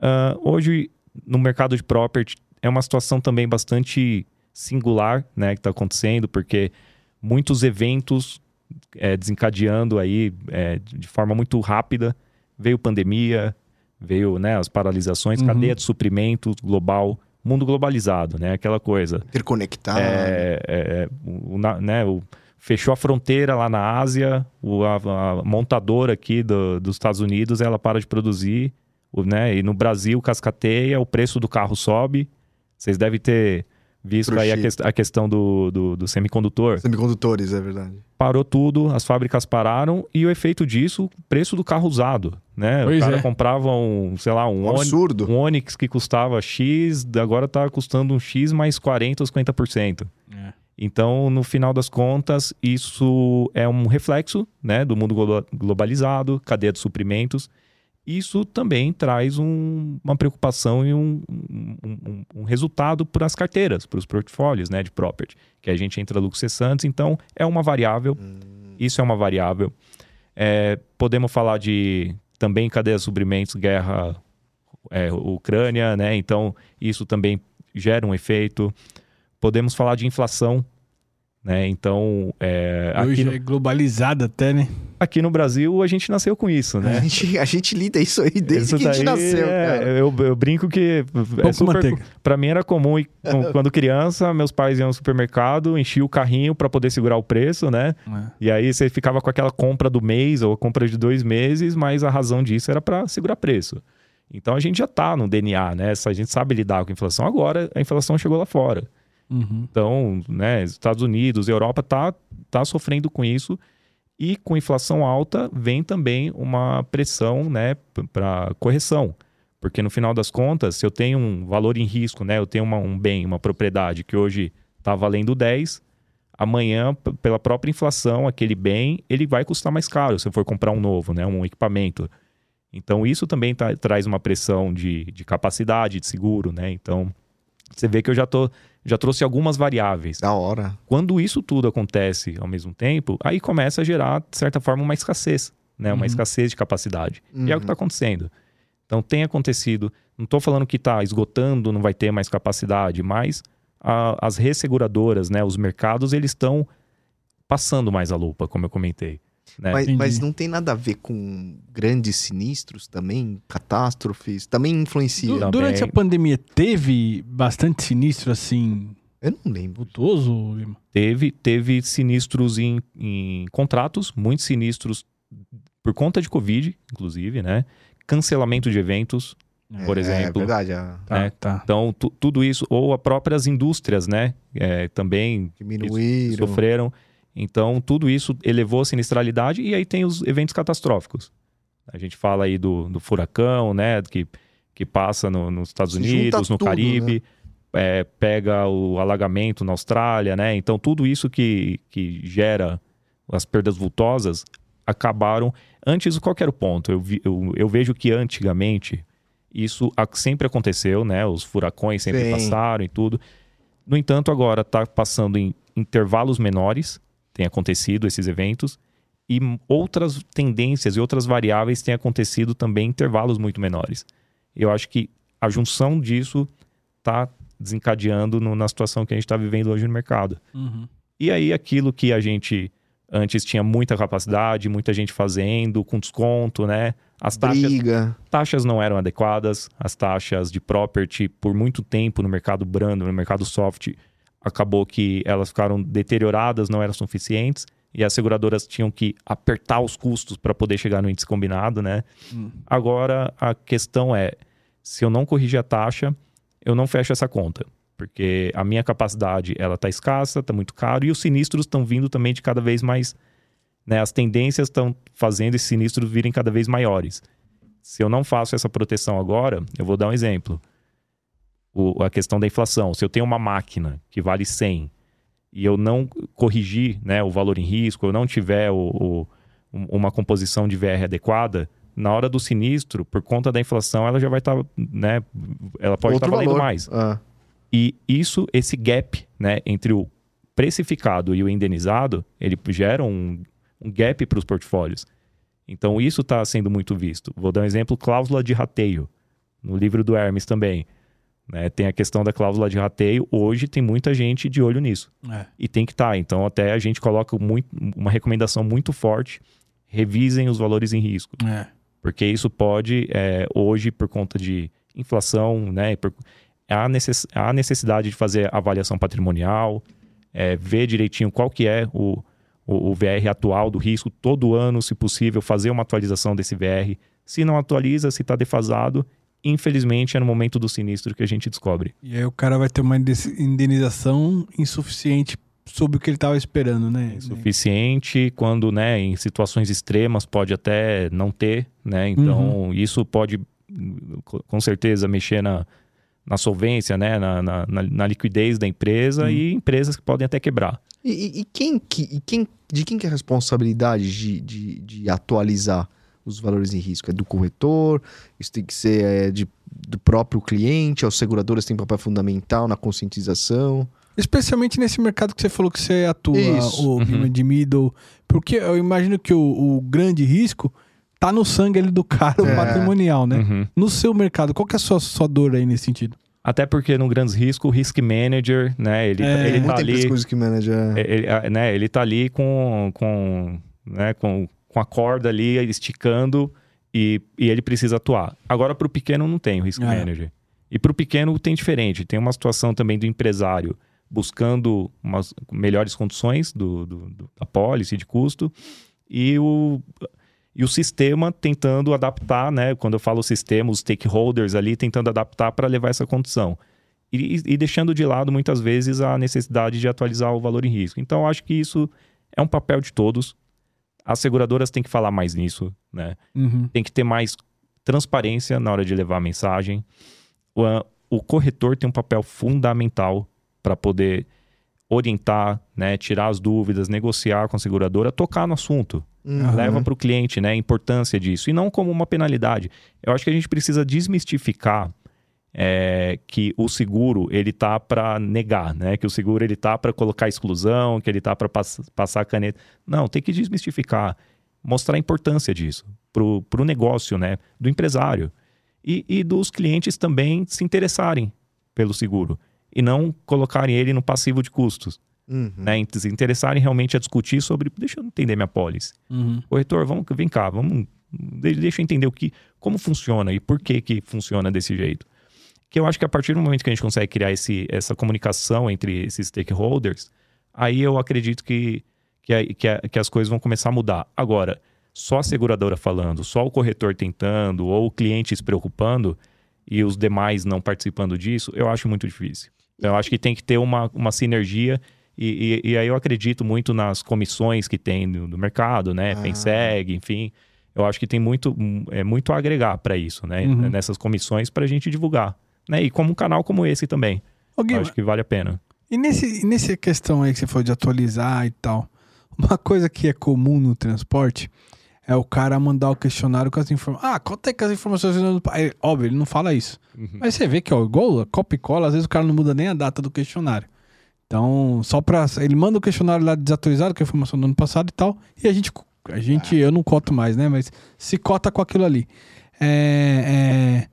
Uh, hoje, no mercado de property, é uma situação também bastante singular né, que está acontecendo, porque muitos eventos é, desencadeando aí é, de forma muito rápida. Veio pandemia, veio né, as paralisações, uhum. cadeia de suprimentos global, mundo globalizado, né? Aquela coisa. Interconectado. É, é, o, né, o, fechou a fronteira lá na Ásia, o, a, a, montadora aqui do, dos Estados Unidos, ela para de produzir, o, né? E no Brasil cascateia, o preço do carro sobe. Vocês devem ter visto aí a, que, a, questão do, do, do, semicondutor. Semicondutores, é verdade. Parou tudo, as fábricas pararam e o efeito disso, preço do carro usado, né? Pois o cara é. comprava um, sei lá, um, um absurdo. um Onix que custava X, agora tá custando um X mais 40 ou 50%. É. Então, no final das contas, isso é um reflexo né, do mundo globalizado, cadeia de suprimentos isso também traz um, uma preocupação e um, um, um, resultado para as carteiras, para os portfólios né, de property, que a gente entra lucros cessantes, então é uma variável, hum. isso é uma variável. É, podemos falar de também cadeia de suprimentos, guerra é, Ucrânia, né? então isso também gera um efeito. Podemos falar de inflação, né? Então, é, Hoje no... é globalizada até, né? Aqui no Brasil, a gente nasceu com isso, né? A gente, a gente lida isso aí desde isso que a gente nasceu, é, eu, eu, brinco que é super, pra mim era comum, quando criança, meus pais iam no supermercado, enchiam o carrinho para poder segurar o preço, né? É. E aí você ficava com aquela compra do mês ou compra de dois meses, mas a razão disso era para segurar preço. Então a gente já tá no DNA, né? A gente sabe lidar com a inflação. Agora a inflação chegou lá fora. Uhum. Então, né, Estados Unidos, Europa tá, tá sofrendo com isso e com inflação alta vem também uma pressão, né, para correção. Porque no final das contas, se eu tenho um valor em risco, né, eu tenho uma, um bem, uma propriedade que hoje está valendo 10, amanhã, pela própria inflação, aquele bem, ele vai custar mais caro se eu for comprar um novo, né, um equipamento. Então, isso também tá, traz uma pressão de, de capacidade, de seguro, né? Então, você vê que eu já tô já trouxe algumas variáveis. Da hora. Quando isso tudo acontece ao mesmo tempo, aí começa a gerar, de certa forma, uma escassez, né? Uma uhum. escassez de capacidade. Uhum. E é o que está uhum. acontecendo. Então tem acontecido. Não estou falando que está esgotando, não vai ter mais capacidade, mas a, as resseguradoras, né? Os mercados, eles estão passando mais a lupa, como eu comentei. Né? Mas, mas não tem nada a ver com grandes sinistros também? Catástrofes? Também influencia? Du- Também. Durante a pandemia teve bastante sinistro assim, Eu não lembro. Lima? Teve, teve sinistros em, em contratos, muitos sinistros por conta de Covid, inclusive, né? Cancelamento de eventos, por É, exemplo. É verdade, Tá, É. tá. Então, tu- tudo isso, ou as próprias indústrias, né? É, também diminuíram. sofreram. Então, tudo isso elevou a sinistralidade e aí tem os eventos catastróficos. A gente fala aí do, do furacão, né? Que, que passa no- nos Estados Se Unidos, no tudo, Caribe, é, pega o alagamento na Austrália, né? Então, tudo isso que, que gera as perdas vultosas acabaram. Antes, qual que era o ponto? Eu, vi- eu, eu vejo que antigamente isso sempre aconteceu, né? Os furacões sempre Sim. passaram e tudo. No entanto, agora está passando em intervalos menores, tem acontecido esses eventos, e outras tendências e outras variáveis têm acontecido também em intervalos muito menores. Eu acho que a junção disso está desencadeando no- na situação que a gente está vivendo hoje no mercado. Uhum. E aí aquilo que a gente antes tinha muita capacidade, muita gente fazendo, com desconto, né? As taxas, Briga. taxas não eram adequadas, as taxas de property por muito tempo no mercado brando, no mercado soft, acabou que elas ficaram deterioradas, não eram suficientes e as seguradoras tinham que apertar os custos para poder chegar no índice combinado, né? Hum. Agora a questão é, se eu não corrigir a taxa, eu não fecho essa conta, porque a minha capacidade ela tá escassa, tá muito caro e os sinistros estão vindo também de cada vez mais, né? As tendências estão fazendo esses sinistros virem cada vez maiores. Se eu não faço essa proteção agora, eu vou dar um exemplo. O- a questão da inflação. Se eu tenho uma máquina que vale 100 e eu não corrigir né, o valor em risco, eu não tiver o- o- um- uma composição de VR adequada, na hora do sinistro, por conta da inflação, ela já vai estar, né? Ela pode estar Outro valendo valor. mais. Ah, E isso, esse gap, né, entre o precificado e o indenizado, ele gera um, um gap para os portfólios. Então isso está sendo muito visto. Vou dar um exemplo, cláusula de rateio, no livro do Hermes também. Né? Tem a questão da cláusula de rateio. Hoje tem muita gente de olho nisso. É. E tem que estar. Então até a gente coloca muito, uma recomendação muito forte. Revisem os valores em risco É. porque isso pode, é, hoje, por conta de inflação, né, por- há, necess, há necessidade de fazer avaliação patrimonial, é, ver direitinho qual que é o, o, o VR atual do risco, todo ano, se possível, fazer uma atualização desse VR. Se não atualiza, se está defasado, infelizmente é no momento do sinistro que a gente descobre. E aí o cara vai ter uma indenização insuficiente sobre o que ele tava esperando, né? Suficiente quando, né, em situações extremas pode até não ter, né? Então, isso pode co- com certeza mexer na, na solvência, né, na, na, na- liquidez da empresa Hum. e empresas que podem até quebrar. E, e- e quem que, e quem, de quem que é a responsabilidade de, de, de atualizar os valores em risco? É do corretor? Isso tem que ser é, de, do próprio cliente? As seguradoras têm papel fundamental na conscientização? Especialmente nesse mercado que você falou que você atua, Isso. o Uhum. de middle. Porque eu imagino que o, o grande risco tá no sangue ali do cara, o É. patrimonial, né? Uhum. No seu mercado, qual que é a sua, sua dor aí nesse sentido? Até porque no grandes risco, o risk manager, né, ele, É. ele tá ali, que manager. é, ele, ah, né, ele tá ali com, com, né, com, com a corda ali esticando e, e ele precisa atuar. Agora, para o pequeno, não tem o risk é. manager. E para o pequeno tem diferente. Tem uma situação também do empresário buscando umas melhores condições do, do- do- da policy de custo e o, e o sistema tentando adaptar, né? Quando eu falo sistema, os stakeholders ali tentando adaptar para levar essa condição. E, e deixando de lado, muitas vezes, a necessidade de atualizar o valor em risco. Então, acho que isso é um papel de todos. As seguradoras têm que falar mais nisso, né? Uhum. tem que ter mais transparência na hora de levar a mensagem. O, o corretor tem um papel fundamental para poder orientar, né, tirar as dúvidas, negociar com a seguradora, tocar no assunto. Uhum. Leva para o cliente né, a importância disso. E não como uma penalidade. Eu acho que a gente precisa desmistificar é, que o seguro ele tá para negar, né? Que o seguro ele tá para colocar exclusão, que ele tá para passar a caneta. Não, tem que desmistificar, mostrar a importância disso pro, pro negócio, né? Do empresário e, e dos clientes também se interessarem pelo seguro e não colocarem ele no passivo de custos. Uhum. né? Se interessarem realmente a discutir sobre, deixa eu entender minha pólice. Uhum. Corretor, vamos, vem cá, vamos, de- deixa eu entender o que, como funciona e por que que funciona desse jeito. Que eu acho que a partir do momento que a gente consegue criar esse, essa comunicação entre esses stakeholders, aí eu acredito que, que, que, que as coisas vão começar a mudar. Agora, só a seguradora falando, só o corretor tentando, ou o cliente se preocupando e os demais não participando disso, eu acho muito difícil. Eu acho que tem que ter uma, uma sinergia e, e- e aí eu acredito muito nas comissões que tem no, no mercado, né? Ah. FENSEG, enfim. Eu acho que tem muito, é, muito a agregar para isso, né? Uhum. Nessas comissões para a gente divulgar. Né? E como um canal como esse também. Acho que vale a pena. E nesse, nessa questão aí que você falou de atualizar e tal, uma coisa que é comum no transporte é o cara mandar o questionário com as informações. Ah, quanto é que as informações. do pa- É, óbvio, ele não fala isso. Mas você vê que, ó, igual a copy e cola, às vezes o cara não muda nem a data do questionário. Então, só pra. Ele manda o questionário lá desatualizado, com a informação do ano passado e tal, e a gente. A gente, eu não coto mais, né? Mas se cota com aquilo ali. É, é,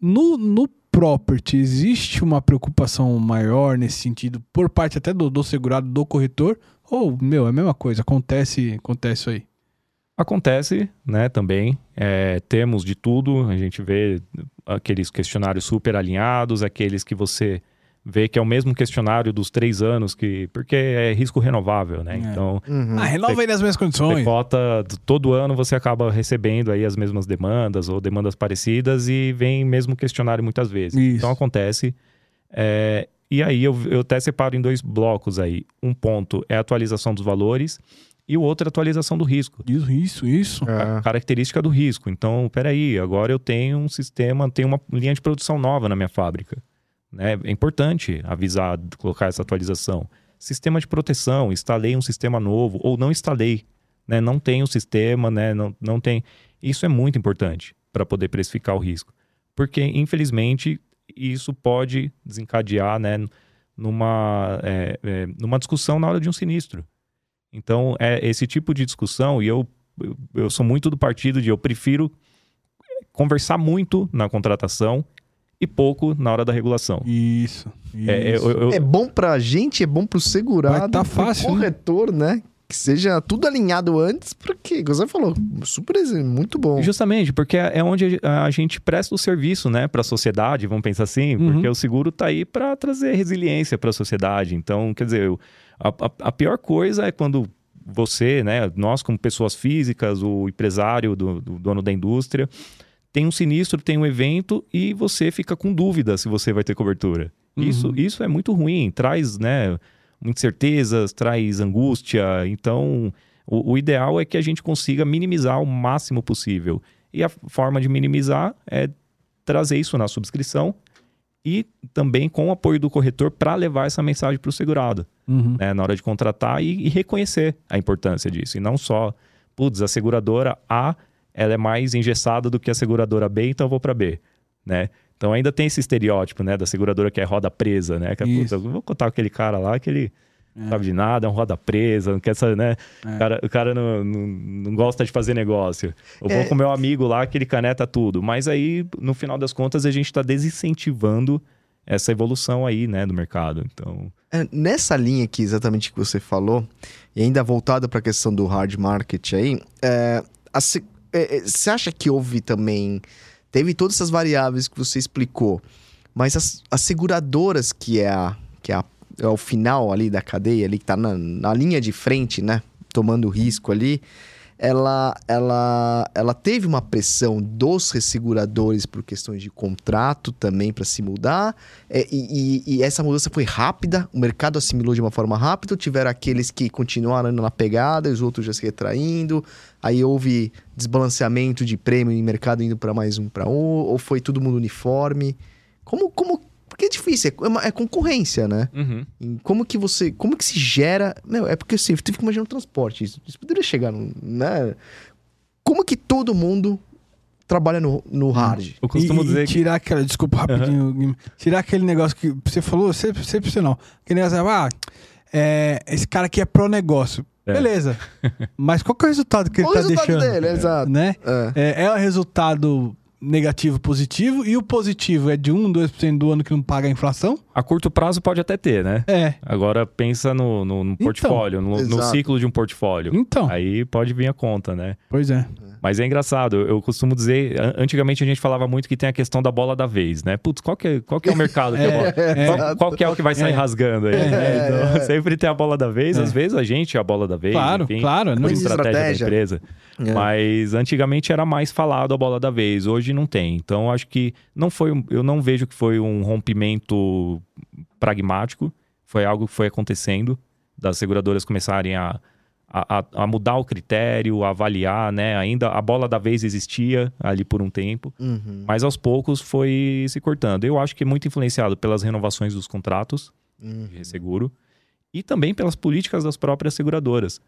no, no property, existe uma preocupação maior nesse sentido, por parte até do, do segurado, do corretor? Ou, meu, é a mesma coisa, acontece, acontece isso aí. Acontece, né, também. É, temos de tudo. A gente vê aqueles questionários super alinhados, aqueles que você vê que é o mesmo questionário dos três anos, que porque é risco renovável, né? É. Então, Uhum. Ah, renova aí nas mesmas condições. cota, todo ano você acaba recebendo aí as mesmas demandas ou demandas parecidas e vem mesmo questionário muitas vezes. Isso. Então acontece. É, e aí eu, eu até separo em dois blocos aí. Um ponto é a atualização dos valores e o outro é a atualização do risco. Isso, isso, isso. É. Característica do risco. Então, peraí, agora eu tenho um sistema, tenho uma linha de produção nova na minha fábrica. Né? É importante avisar, colocar essa atualização. Sistema de proteção, instalei um sistema novo ou não instalei, né? Não tem o sistema, né? Não, não tem. Isso é muito importante para poder precificar o risco, porque infelizmente isso pode desencadear, né? Numa, é, é, numa discussão na hora de um sinistro. Então é esse tipo de discussão e eu eu, eu sou muito do partido de eu prefiro conversar muito na contratação e pouco na hora da regulação. Isso. isso. É, eu- eu- É bom pra gente, é bom pro segurado, Vai tá pro fácil, né? corretor, né? Que seja tudo alinhado antes, porque, como você falou, super muito bom. Justamente, porque é onde a gente presta o serviço, né, para a sociedade, vamos pensar assim, Uhum. porque o seguro tá aí para trazer resiliência para a sociedade. Então, quer dizer, eu- a, a- a pior coisa é quando você, né, nós como pessoas físicas, o empresário, do, do dono da indústria, tem um sinistro, tem um evento e você fica com dúvida se você vai ter cobertura. Uhum. Isso, isso é muito ruim, traz, né, muitas certezas, traz angústia. Então, o, o ideal é que a gente consiga minimizar o máximo possível. E a forma de minimizar é trazer isso na subscrição e também com o apoio do corretor para levar essa mensagem para o segurado, Uhum. né, na hora de contratar e, e reconhecer a importância disso. E não só, putz, a seguradora A ela é mais engessada do que a seguradora B, então eu vou para B, né? Então ainda tem esse estereótipo, né, da seguradora que é roda presa, né? Que é, puta, eu vou contar com aquele cara lá que ele É. não sabe de nada, é um roda presa, não quer saber, né? É. O cara, o cara não, não, não gosta de fazer negócio. Eu vou É. com meu amigo lá que ele caneta tudo. Mas aí, no final das contas, a gente está desincentivando essa evolução aí, né, do mercado. Então, É, nessa linha aqui, exatamente que você falou, e ainda voltada para a questão do hard market aí, é, a você acha que houve também. Teve todas essas variáveis que você explicou, mas as, as seguradoras, que é, a, que é, a- é o final ali da cadeia, ali que tá na, na linha de frente, né? Tomando risco ali, ela, ela, ela teve uma pressão dos resseguradores por questões de contrato também para se mudar. É, e, e- e essa mudança foi rápida, o mercado assimilou de uma forma rápida, tiveram aqueles que continuaram na pegada, e os outros já se retraindo, aí houve desbalanceamento de prêmio em mercado indo para mais um para um, ou foi todo mundo uniforme? Como, como, porque é difícil, é, uma- é concorrência, né? E Como que você, como que se gera, meu, é porque assim, eu fico imaginando o transporte, isso, isso poderia chegar, no, né? Como que todo mundo trabalha no, no hard? eu costumo e, dizer e que. tirar aquela, desculpa rapidinho, Guima. tirar aquele negócio que você falou, sempre, sempre você não. Aquele negócio, ah, é, esse cara aqui é pró negócio. É. Beleza. Mas qual que é o resultado que Qual ele o tá resultado deixando? dele? Exato. Né? É. É, é o resultado negativo positivo, e o positivo é de 1, 2% do ano que não paga a inflação. A curto prazo pode até ter, né? É. Agora pensa no, no, no Então, portfólio, no, no exato. ciclo de um portfólio. Então, Aí pode vir a conta, né? pois é. Mas é engraçado, eu costumo dizer, an- antigamente a gente falava muito que tem a questão da bola da vez, né? Putz, qual que é, qual que é o mercado que a bola- qual, qual que é o que vai sair É. rasgando aí? É, né? Então, sempre tem a bola da vez, É. às vezes a gente é a bola da vez, Claro, enfim, claro. por Não, estratégia, estratégia. da empresa. É. Mas antigamente era mais falado a bola da vez, hoje não tem. Então acho que não foi, eu não vejo que foi um rompimento pragmático, foi algo que foi acontecendo das seguradoras começarem a, a, a- mudar o critério, a avaliar, né? Ainda a bola da vez existia ali por um tempo, Uhum. mas aos poucos foi se cortando. Eu acho que é muito influenciado pelas renovações dos contratos Uhum. de seguro e também pelas políticas das próprias seguradoras.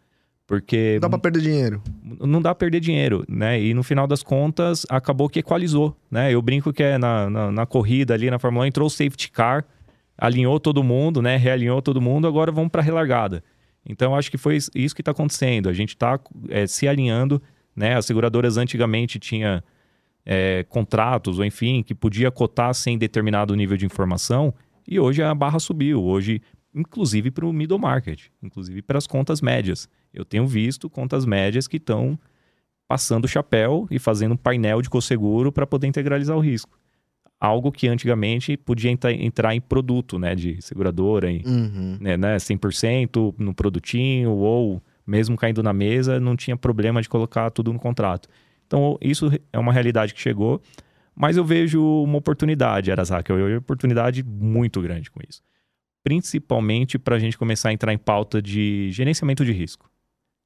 Porque Não dá pra perder dinheiro. não dá a perder dinheiro, né? E no final das contas, acabou que equalizou, né? Eu brinco que é na, na, na corrida ali, na Fórmula 1, entrou o safety car, alinhou todo mundo, né? Realinhou todo mundo, agora vamos para relargada. Então, acho que foi isso que está acontecendo. A gente está se alinhando, né? As seguradoras antigamente tinha é, contratos, ou enfim, que podia cotar sem determinado nível de informação, e hoje a barra subiu. Hoje, inclusive para o middle market, inclusive para as contas médias. Eu tenho visto contas médias que estão passando o chapéu e fazendo um painel de co-seguro para poder integralizar o risco. Algo que antigamente podia entra- entrar em produto, né, de seguradora, em, Uhum. né, né, 100% no produtinho ou mesmo caindo na mesa, não tinha problema de colocar tudo no contrato. Então, isso é uma realidade que chegou, mas eu vejo uma oportunidade, Arasaka, eu vejo uma oportunidade muito grande com isso. Principalmente para a gente começar a entrar em pauta de gerenciamento de risco,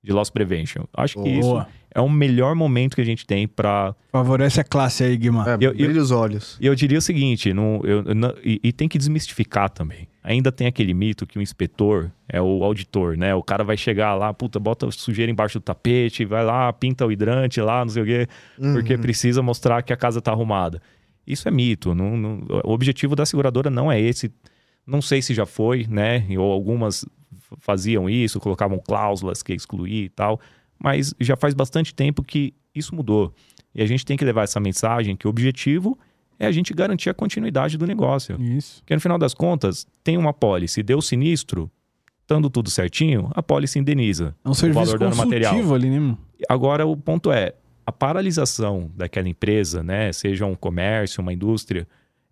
de loss prevention. Acho que isso Boa. é o melhor momento que a gente tem para Favorece a classe aí, Guimar. É, Eu- eu- brilha os olhos. e eu diria o seguinte, não, eu, não- e, e tem que desmistificar também. Ainda tem aquele mito que o inspetor é o auditor, né? O cara vai chegar lá, puta, bota sujeira embaixo do tapete, vai lá, pinta o hidrante lá, não sei o quê, porque precisa mostrar que a casa tá arrumada. Isso é mito. não- não- o objetivo da seguradora não é esse. Não sei se já foi, né? Ou algumas faziam isso, colocavam cláusulas que excluir e tal. Mas já faz bastante tempo que isso mudou. E a gente tem que levar essa mensagem que o objetivo é a gente garantir a continuidade do negócio. Isso. Porque no final das contas, tem uma pólice, deu sinistro, estando tudo certinho, a pólice indeniza. É um serviço valor material. ali, né? Agora, o ponto é, a paralisação daquela empresa, né, seja um comércio, uma indústria,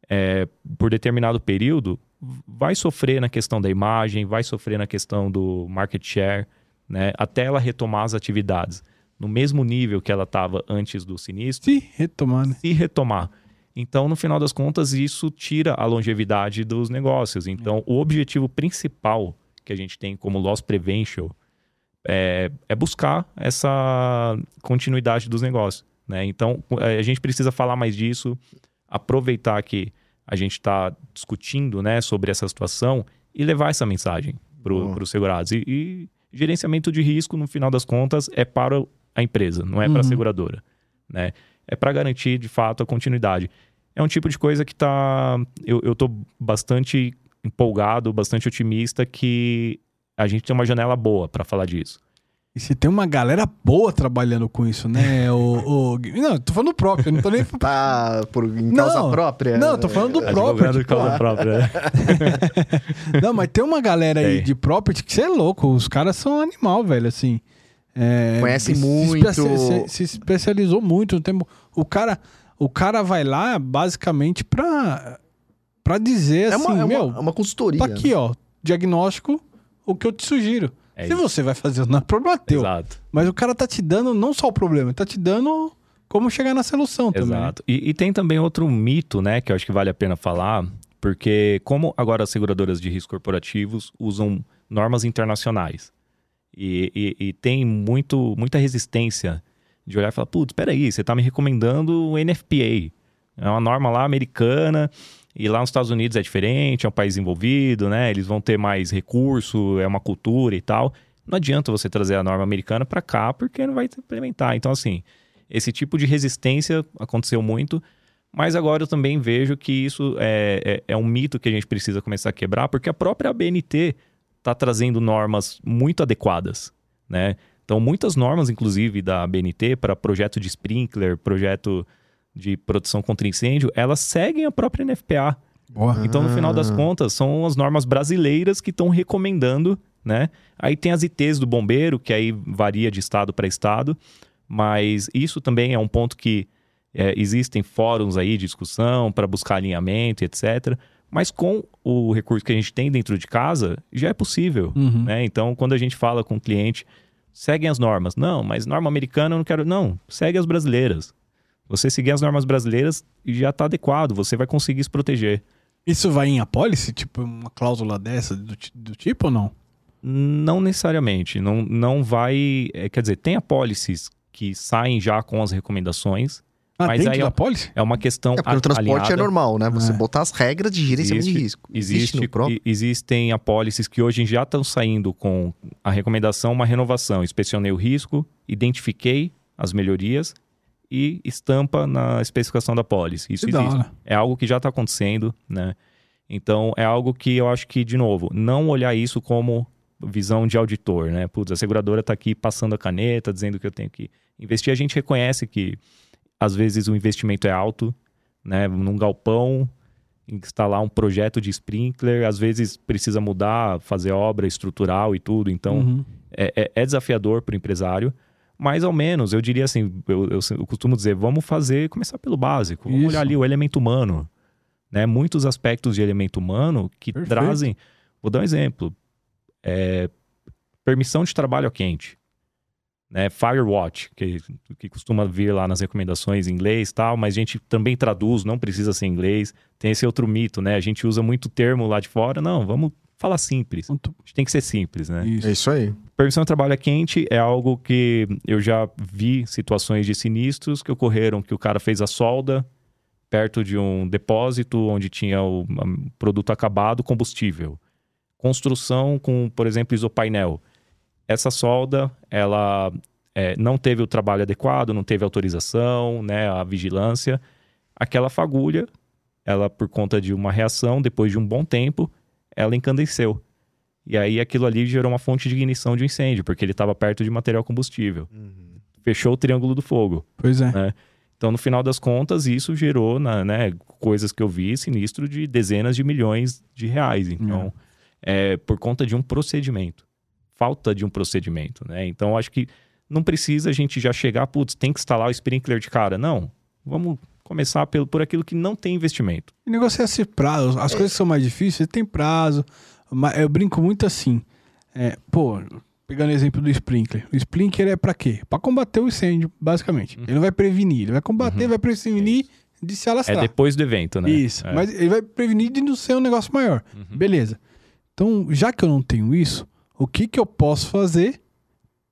é, por determinado período, vai sofrer na questão da imagem, vai sofrer na questão do market share, né, até ela retomar as atividades no mesmo nível que ela estava antes do sinistro, Se retomar, né? se retomar. Então, no final das contas, isso tira a longevidade dos negócios. Então, o objetivo principal que a gente tem como loss prevention é, é buscar essa continuidade dos negócios. Né? Então, eh, a gente precisa falar mais disso, aproveitar que a gente está discutindo né, sobre essa situação e levar essa mensagem para os segurados. E, e gerenciamento de risco, no final das contas, é para a empresa, não é para a Uhum. seguradora. Né? É para garantir, de fato, a continuidade. É um tipo de coisa que tá. Eu, eu tô bastante empolgado, bastante otimista que a gente tem uma janela boa para falar disso. E se tem uma galera boa trabalhando com isso, né? o, o... Não, tô falando próprio, não tô nem. Tá por, em causa Não, própria? não, tô falando do próprio. Advogado de tipo, causa ah, própria. né? Não, mas tem uma galera aí de property que você é louco. Os caras são animal, velho, assim. É, Conhece se muito. especia- Se, se especializou muito no tempo. O cara, o cara vai lá basicamente pra, pra dizer É assim, uma, é uma, meu, é uma consultoria. tá aqui, ó, diagnóstico, o que eu te sugiro. É Se isso. você vai fazer, não é problema teu. Exato. Mas o cara tá te dando não só o problema, ele tá te dando como chegar na solução também. né? Exato. E, e tem também outro mito, né, que eu acho que vale a pena falar, porque como agora as seguradoras de risco corporativos usam normas internacionais e, e- e tem muito, muita resistência de olhar e falar, putz, peraí, você tá me recomendando o NFPA. É uma norma lá americana e lá nos Estados Unidos é diferente, é um país envolvido, né? Eles vão ter mais recurso, é uma cultura e tal. Não adianta você trazer a norma americana para cá porque não vai implementar. Então, assim, esse tipo de resistência aconteceu muito, mas agora eu também vejo que isso é, é, é um mito que a gente precisa começar a quebrar, porque a própria ABNT está trazendo normas muito adequadas, né? Então, muitas normas, inclusive, da ABNT para projeto de sprinkler, projeto de proteção contra incêndio, elas seguem a própria NFPA. Boa. Então, no final das Ah. contas, são as normas brasileiras que estão recomendando, né? Aí tem as ITs do bombeiro, que aí varia de estado para estado, mas isso também é um ponto que é, existem fóruns aí de discussão para buscar alinhamento e etc. Mas com o recurso que a gente tem dentro de casa, já é possível. Uhum. né? Então, quando a gente fala com o cliente, seguem as normas. Não, mas norma americana eu não quero. Não, segue as brasileiras. Você seguir as normas brasileiras já está adequado, você vai conseguir se proteger. Isso vai em apólice? Tipo, uma cláusula dessa do, do tipo ou não? Não necessariamente. Não, não vai. é, quer dizer, tem apólices que saem já com as recomendações. Ah, Mas aí, apólice? É uma questão. É porque a- transporte alinhada. é normal, né? Você É. botar as regras de gerenciamento de Existe- risco. Existe, no próprio. e- existem apólices que hoje já estão saindo com a recomendação, uma renovação. Inspecionei o risco, identifiquei as melhorias e estampa na especificação da apólice. Isso Que existe. É algo que já está acontecendo, né? Então, é algo que eu acho que, de novo, não olhar isso como visão de auditor, né? Putz, a seguradora está aqui passando a caneta, dizendo que eu tenho que investir. A gente reconhece que, às vezes, o investimento é alto, né? Num galpão, instalar um projeto de sprinkler, às vezes precisa mudar, fazer obra estrutural e tudo. Então, Uhum. é, é- é desafiador para o empresário, mas ao menos eu diria assim, eu, eu- eu costumo dizer, vamos fazer, começar pelo básico, vamos Isso. olhar ali o elemento humano, né? Muitos aspectos de elemento humano que Perfeito. trazem, vou dar um exemplo, é, permissão de trabalho a quente, né? Firewatch, que, que costuma vir lá nas recomendações em inglês e tal, mas a gente também traduz, não precisa ser em inglês. Tem esse outro mito, né? A gente usa muito termo lá de fora, não, vamos falar simples. A gente tem que ser simples, né? Isso. É isso aí. Permissão de trabalho a quente é algo que eu já vi situações de sinistros que ocorreram que o cara fez a solda perto de um depósito onde tinha o um produto acabado, combustível. Construção com, por exemplo, isopainel. Essa solda, ela é, não teve o trabalho adequado, não teve autorização, né, a vigilância. Aquela fagulha, ela por conta de uma reação, depois de um bom tempo, ela encandeceu. E aí aquilo ali gerou uma fonte de ignição de um incêndio, porque ele estava perto de material combustível. Fechou o triângulo do fogo. Pois é. Então, no final das contas, isso gerou, na- né, coisas que eu vi, sinistro de dezenas de milhões de reais. Então, é por conta de um procedimento. Falta de um procedimento, né? Então, acho que não precisa a gente já chegar, putz, tem que instalar o sprinkler de cara. Não. Vamos começar pelo, por aquilo que não tem investimento. E negociar esse prazo. As coisas que são mais difíceis, tem prazo. Mas eu brinco muito assim. É, pô, pegando o exemplo do sprinkler. O sprinkler é pra quê? Pra combater o incêndio, basicamente. Ele não vai prevenir. Ele vai combater, Uhum. vai prevenir de se É alastrar. depois do evento, né? Isso. É. Mas ele vai prevenir de não ser um negócio maior. Uhum. Beleza. Então, já que eu não tenho isso, o que que eu posso fazer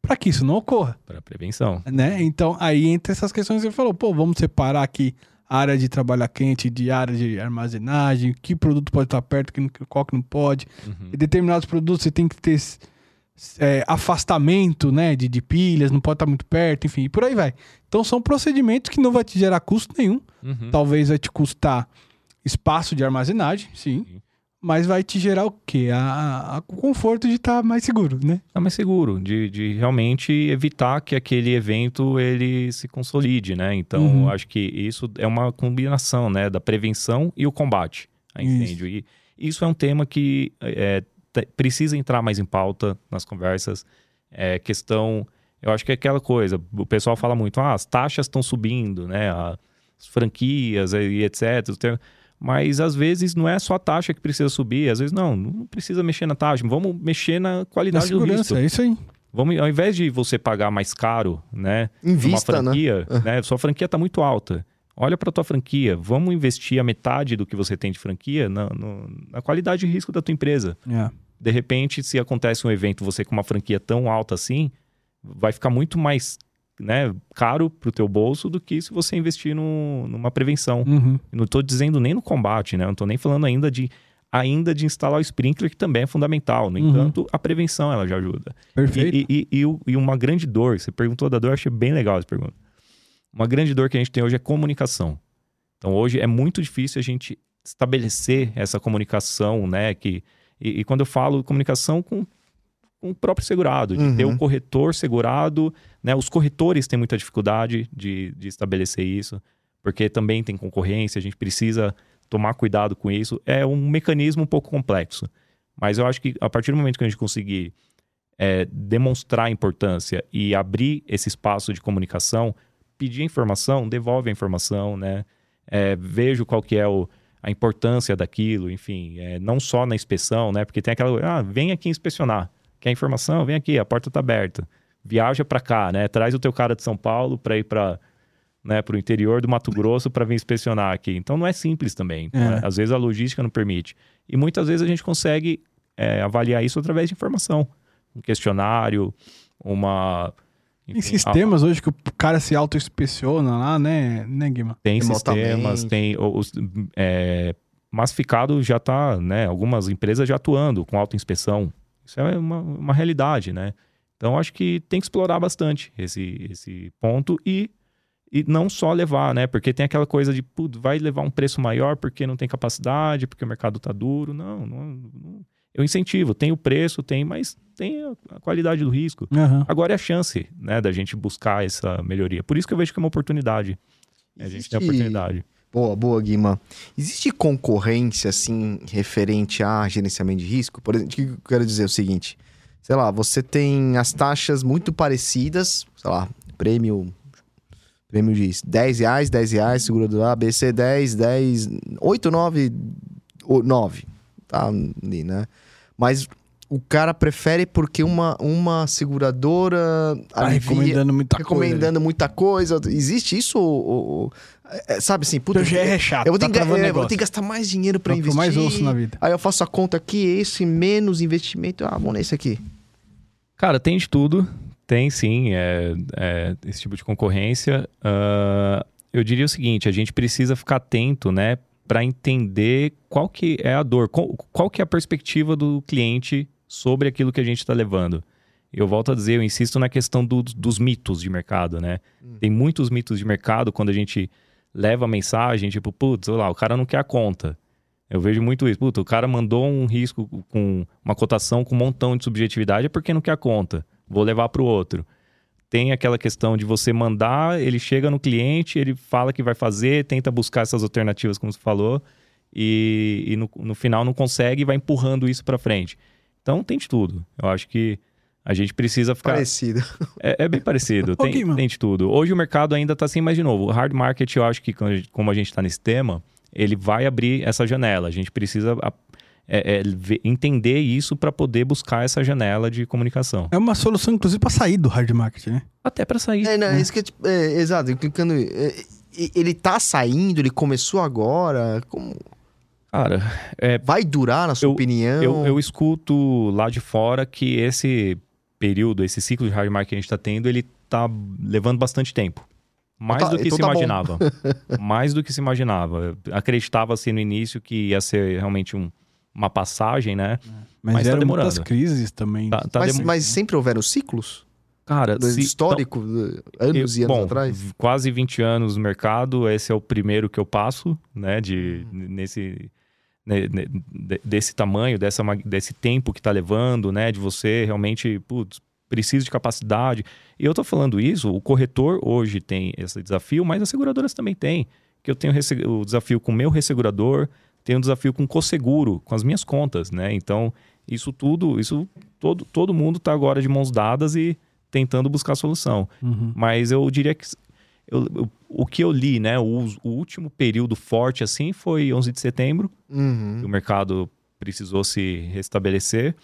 pra que isso não ocorra? Para prevenção. né? Então, aí entra essas questões que você falou, pô, vamos separar aqui área de trabalho quente de área de armazenagem, que produto pode estar perto, qual que não pode. Uhum. E determinados produtos você tem que ter é, afastamento, né, de, de pilhas, não pode estar muito perto, enfim, e por aí vai. Então, são procedimentos que não vai te gerar custo nenhum. Uhum. Talvez vai te custar espaço de armazenagem, sim. Sim. Mas vai te gerar o quê? A, a- o conforto de estar mais seguro, né? Tá mais seguro, de, de realmente evitar que aquele evento ele se consolide, né? Então, Uhum. acho que isso é uma combinação, né? Da prevenção e o combate a incêndio. E isso é um tema que é, precisa entrar mais em pauta nas conversas. É questão, eu acho que é aquela coisa, o pessoal fala muito, ah, as taxas estão subindo, né? As franquias e etc. Tem- Mas às vezes não é só a taxa que precisa subir, às vezes não, não precisa mexer na taxa, vamos mexer na Na qualidade do risco. segurança, é isso aí. Vamos, ao invés de você pagar mais caro, né? Invista, numa né? franquia, né? Sua franquia está muito alta. Olha para tua franquia. Vamos investir a metade do que você tem de franquia na, no- na qualidade de risco da tua empresa. É. De repente, se acontece um evento, você com uma franquia tão alta assim, vai ficar muito mais né, caro para o teu bolso do que se você investir no- numa prevenção. Uhum. Não estou dizendo nem no combate, né? Não estou nem falando ainda de ainda de instalar o sprinkler, que também é fundamental. No Uhum. entanto, a prevenção ela já ajuda. Perfeito. E, e- e e uma grande dor, você perguntou da dor, eu achei bem legal essa pergunta. Uma grande dor que a gente tem hoje é comunicação. Então hoje é muito difícil a gente estabelecer essa comunicação, né? Que, e, e quando eu falo comunicação com, com o próprio segurado, de ter Uhum. o corretor segurado, né? Os corretores têm muita dificuldade de, de estabelecer isso. porque também tem concorrência, a gente precisa tomar cuidado com isso. É um mecanismo um pouco complexo. Mas eu acho que a partir do momento que a gente conseguir é, demonstrar a importância e abrir esse espaço de comunicação, pedir informação, devolve a informação, né? É, vejo qual que é o, a importância daquilo, enfim, é, não só na inspeção, né? Porque tem aquela, ah, vem aqui inspecionar, quer informação, vem aqui, a porta está aberta, viaja para cá, né? Traz o teu cara de São Paulo para ir para né, para o interior do Mato Grosso para vir inspecionar aqui. Então não é simples também. É. Né? Às vezes a logística não permite. E muitas vezes a gente consegue é, avaliar isso através de informação. Um questionário, uma. Tem enfim, sistemas hoje que o cara se auto-inspeciona lá, né, né Guima? Tem sistemas, tem os, é, massificado já está, né? Algumas empresas já atuando com autoinspeção. Isso é uma, uma realidade, né? Então acho que tem que explorar bastante esse, esse ponto e, e não só levar, né? Porque tem aquela coisa de putz, vai levar um preço maior porque não tem capacidade, porque o mercado está duro. Não, não, não. Eu incentivo, tem o preço, tem, mas tem a- a qualidade do risco. Aham. Agora é a chance, né, da gente buscar essa melhoria. Por isso que eu vejo que é uma oportunidade. A gente tem a Existe- oportunidade. Boa, boa, Guima. Existe concorrência, assim, referente a gerenciamento de risco? Por exemplo, o que eu quero dizer é o seguinte: sei lá, você tem as taxas muito parecidas, sei lá, prêmio. Prêmio de 10 reais, 10 reais, segurador A, B, C, 10, 10, 8, 9, 9. Tá ali, né? Mas o cara prefere porque uma, uma seguradora Tá alivia- recomendando muita coisa. recomendando muita coisa. Existe isso? ou- ou- é, sabe assim, puta, O GR é chato, eu vou ter, tá travando é, negócio. vou ter que gastar mais dinheiro pra É eu investir. mais ouço na vida. Aí eu faço a conta aqui, esse menos investimento. Ah, vamos nesse aqui. Cara, tem de tudo. Tem sim, é, é, esse tipo de concorrência. Ah, eu diria o seguinte: a gente precisa ficar atento, né, para entender qual que é a dor, qual, qual que é a perspectiva do cliente sobre aquilo que a gente está levando. Eu volto a dizer, eu insisto na questão do- dos mitos de mercado, né? Tem muitos mitos de mercado quando a gente leva mensagem, tipo, putz, olha lá, o cara não quer a conta. Eu vejo muito isso. Puta, o cara mandou um risco com uma cotação com um montão de subjetividade é porque não quer a conta. Vou levar para o outro. Tem aquela questão de você mandar, ele chega no cliente, ele fala que vai fazer, tenta buscar essas alternativas, como você falou, e, e no, no final não consegue e vai empurrando isso para frente. Então tem de tudo. Eu acho que a gente precisa ficar. Parecido. É, é bem parecido, tem, Guima. tem de tudo. Hoje o mercado ainda está assim, mas de novo, o hard market, eu acho que como a gente está nesse tema, ele vai abrir essa janela. A gente precisa a- é, é, ver- entender isso para poder buscar essa janela de comunicação. É uma solução, inclusive, pra sair do hard market, né? Até para sair. É, não, é isso que é, tipo, é, exato, eu clicando. é, ele tá saindo, ele começou agora. Como Cara, é, vai durar, na sua Eu- opinião? eu, eu escuto lá de fora que esse período, esse ciclo de hard market que a gente está tendo, ele tá levando bastante tempo. Mais Então tá- do que então se tá imaginava. Mais do que se imaginava. Acreditava-se no início que ia ser realmente um- uma passagem, né? Mas, Mas tá demorando. muitas crises também. Tá, tá mas, mas sempre houveram ciclos? Cara, Do se- histórico, de- anos eu- e anos bom, atrás? Quase 20 anos no mercado, esse é o primeiro que eu passo, né? De, Uhum. nesse, ne- de- desse tamanho, dessa, desse tempo que tá levando, né? De você realmente, putz, precisa de capacidade. E eu tô falando isso, o corretor hoje tem esse desafio, mas as seguradoras também têm. Que eu tenho o desafio com o meu ressegurador, tenho um desafio com o cosseguro, com as minhas contas, né? Então, isso tudo, isso todo, todo mundo tá agora de mãos dadas e tentando buscar solução. Uhum. Mas eu diria que eu- eu- o que eu li, né? O, o último período forte assim foi 11 de setembro, Uhum. o mercado precisou se restabelecer.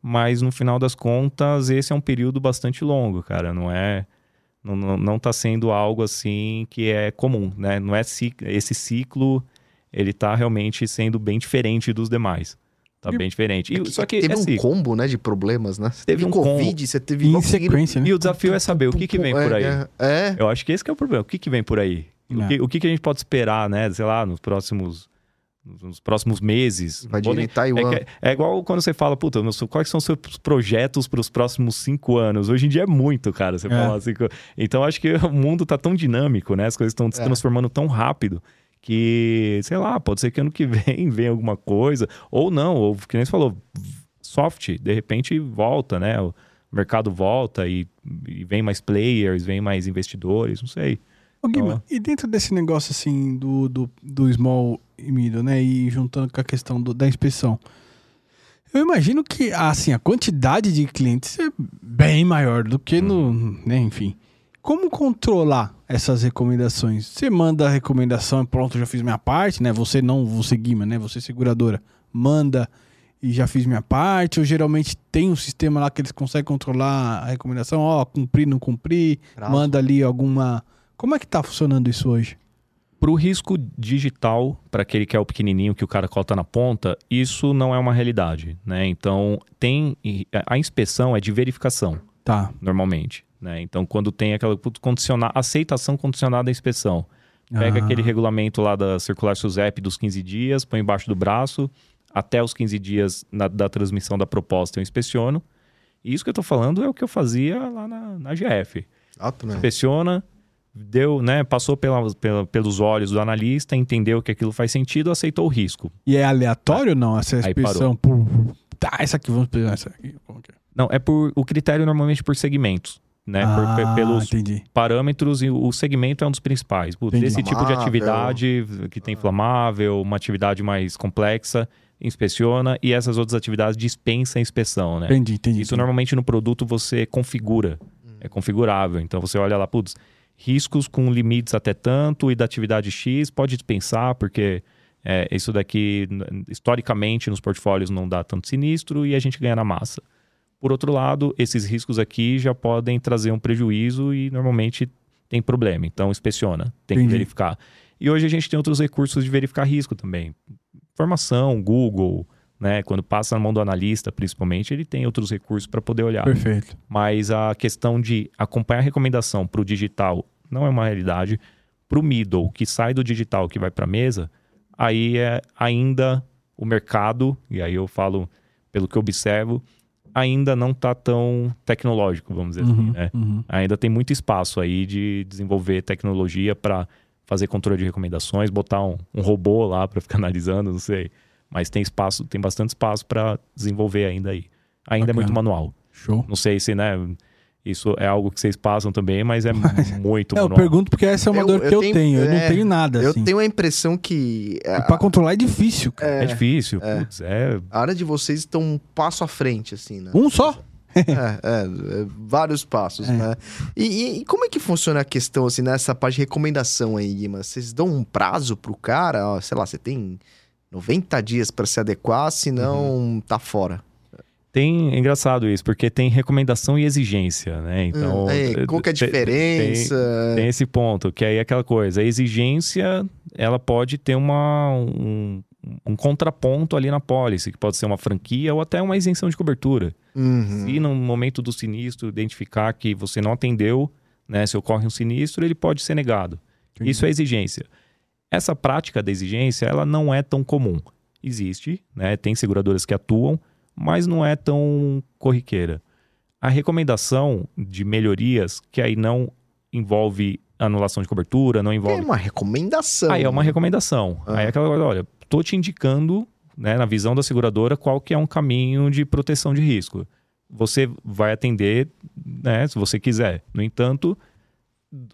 Mas no final das contas, esse é um período bastante longo, cara. Não é. Não, não, não tá sendo algo assim que é comum, né? Não é esse ciclo, ele tá realmente sendo bem diferente dos demais. Tá E- bem diferente. E, só que teve é um combo, né, de problemas, né? Você Teve teve um Covid, combo. você teve... Em sequência, né? E o desafio é saber o que, que vem por aí. É, é. Eu acho que esse que é o problema. O que, que vem por aí? O, É. que, o que, que a gente pode esperar, né? Sei lá, nos próximos, nos próximos meses. Invadirem Podem- Taiwan. É, que- é igual quando você fala, puta, quais são os seus projetos para os próximos cinco anos? Hoje em dia é muito, cara. Você É. fala assim. Então acho que o mundo tá tão dinâmico, né? As coisas estão se É. transformando tão rápido que, sei lá, pode ser que ano que vem venha alguma coisa. Ou não, ou que nem você falou, soft, de repente volta, né? O mercado volta e, e vem mais players, vem mais investidores, não sei. Ô, Guima, Então- e dentro desse negócio assim do, do, do small e middle, né? E juntando com a questão do- da inspeção. Eu imagino que assim, a quantidade de clientes é bem maior do que no. Né, enfim. Como controlar essas recomendações? Você manda a recomendação e pronto, já fiz minha parte, né? Você não, você Guima, né? Você seguradora. Manda e já fiz minha parte. Ou geralmente tem um sistema lá que eles conseguem controlar a recomendação, ó, cumprir, não cumprir manda ali alguma. Como é que tá funcionando isso hoje? Para o risco digital, para aquele que é o pequenininho que o cara cota na ponta, isso não é uma realidade, né? Então, tem a inspeção é de verificação, Tá. normalmente, né? Então, quando tem aquela condicionar, aceitação condicionada à inspeção, pega Ah. aquele regulamento lá da circular SUSEP dos 15 dias, põe embaixo do braço, até os 15 dias na- da transmissão da proposta eu inspeciono. E isso que eu tô falando é o que eu fazia lá na, na GF. Né? inspeciona, deu, né, passou pela, pela- pelos olhos do analista, entendeu que aquilo faz sentido, aceitou o risco. E é aleatório ou não? Essa inspeção por. Tá, essa aqui, vamos pegar essa aqui. É? Não, é por o critério normalmente por segmentos, né, por- ah, pe- pelos entendi. parâmetros e o segmento é um dos principais. Putz, esse tipo de atividade que tem inflamável, uma atividade mais complexa, inspeciona e essas outras atividades dispensa a inspeção, né? Entendi, entendi. Isso entendi. normalmente no produto você configura, é configurável. Então você olha lá, putz, riscos com limites até tanto e da atividade X pode dispensar, porque é, isso daqui, historicamente, nos portfólios não dá tanto sinistro e a gente ganha na massa. Por outro lado, esses riscos aqui já podem trazer um prejuízo e normalmente tem problema. Então, inspeciona, tem Entendi. que verificar. E hoje a gente tem outros recursos de verificar risco também. Informação, Google, né? Quando passa na mão do analista, principalmente, ele tem outros recursos para poder olhar. Perfeito. Mas a questão de acompanhar a recomendação para o digital não é uma realidade. Para o middle, que sai do digital, que vai para a mesa, aí é ainda o mercado, e aí eu falo pelo que eu observo, ainda não está tão tecnológico, vamos dizer assim, Uhum, né? uhum. Ainda tem muito espaço aí de desenvolver tecnologia para fazer controle de recomendações, botar um, um robô lá para ficar analisando, não sei. Mas tem espaço, tem bastante espaço para desenvolver ainda aí. Ainda é muito manual. Show. Não sei se, né, isso é algo que vocês passam também, mas é muito É, eu pergunto porque essa é uma Eu- dor que eu eu tenho- tenho. Eu não é, tenho nada, Eu assim. tenho a impressão que E a, pra controlar é difícil, cara. É difícil, putz, é... a área de vocês está um passo à frente, assim, né? Um só? É, é, é, vários passos, É. né? E, e- e como é que funciona a questão, assim, nessa parte de recomendação aí, Guima? Vocês dão um prazo pro cara? Ó, sei lá, você tem 90 dias para se adequar, senão Uhum. tá fora. Tem, é engraçado isso, porque tem recomendação e exigência, né? Então... Hum, é, qual que é a diferença? Tem esse ponto, que aí é aquela coisa. A exigência, ela pode ter uma, um, um contraponto ali na pólice, que pode ser uma franquia ou até uma isenção de cobertura. Uhum. Se no momento do sinistro identificar que você não atendeu, né, se ocorre um sinistro, ele pode ser negado. Isso é exigência. Essa prática da exigência, ela não é tão comum. Existe, né, tem seguradoras que atuam, mas não é tão corriqueira. A recomendação de melhorias, que aí não envolve anulação de cobertura, não É envolve uma recomendação. Aí é uma recomendação. Ah. Aí é aquela coisa, olha, tô te indicando, né, na visão da seguradora, qual que é um caminho de proteção de risco. Você vai atender, né, se você quiser. No entanto,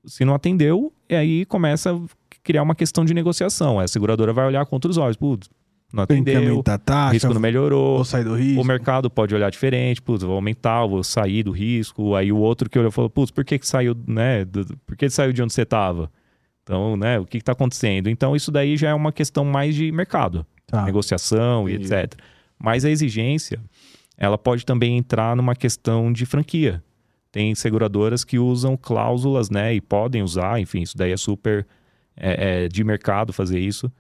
se não atendeu, aí começa a criar uma questão de negociação. A seguradora vai olhar contra os olhos, putz, não Tem que atendeu, aumentar a o taxa, risco não melhorou. vou sair do risco. O mercado pode olhar diferente, putz, vou aumentar, vou sair do risco. Aí o outro que olhou falou, putz, por que, que saiu, né? por que saiu de onde você estava? Então, né, o que está acontecendo? Então, isso daí já é uma questão mais de mercado, Tá. negociação e etc. Mas a exigência, ela pode também entrar numa questão de franquia. Tem seguradoras que usam cláusulas, né, e podem usar, enfim, isso daí é super é, é, de mercado fazer isso,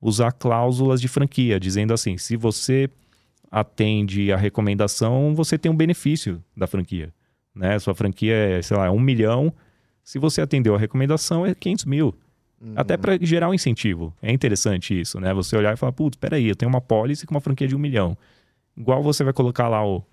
usar cláusulas de franquia, dizendo assim, se você atende a recomendação, você tem um benefício da franquia. Né? Sua franquia é, sei lá, um milhão. Se você atendeu a recomendação, é 500 mil. Até para gerar um incentivo. É interessante isso, né? Você olhar e falar, putz, peraí, eu tenho uma pólice com uma franquia de um milhão. Igual você vai colocar lá o...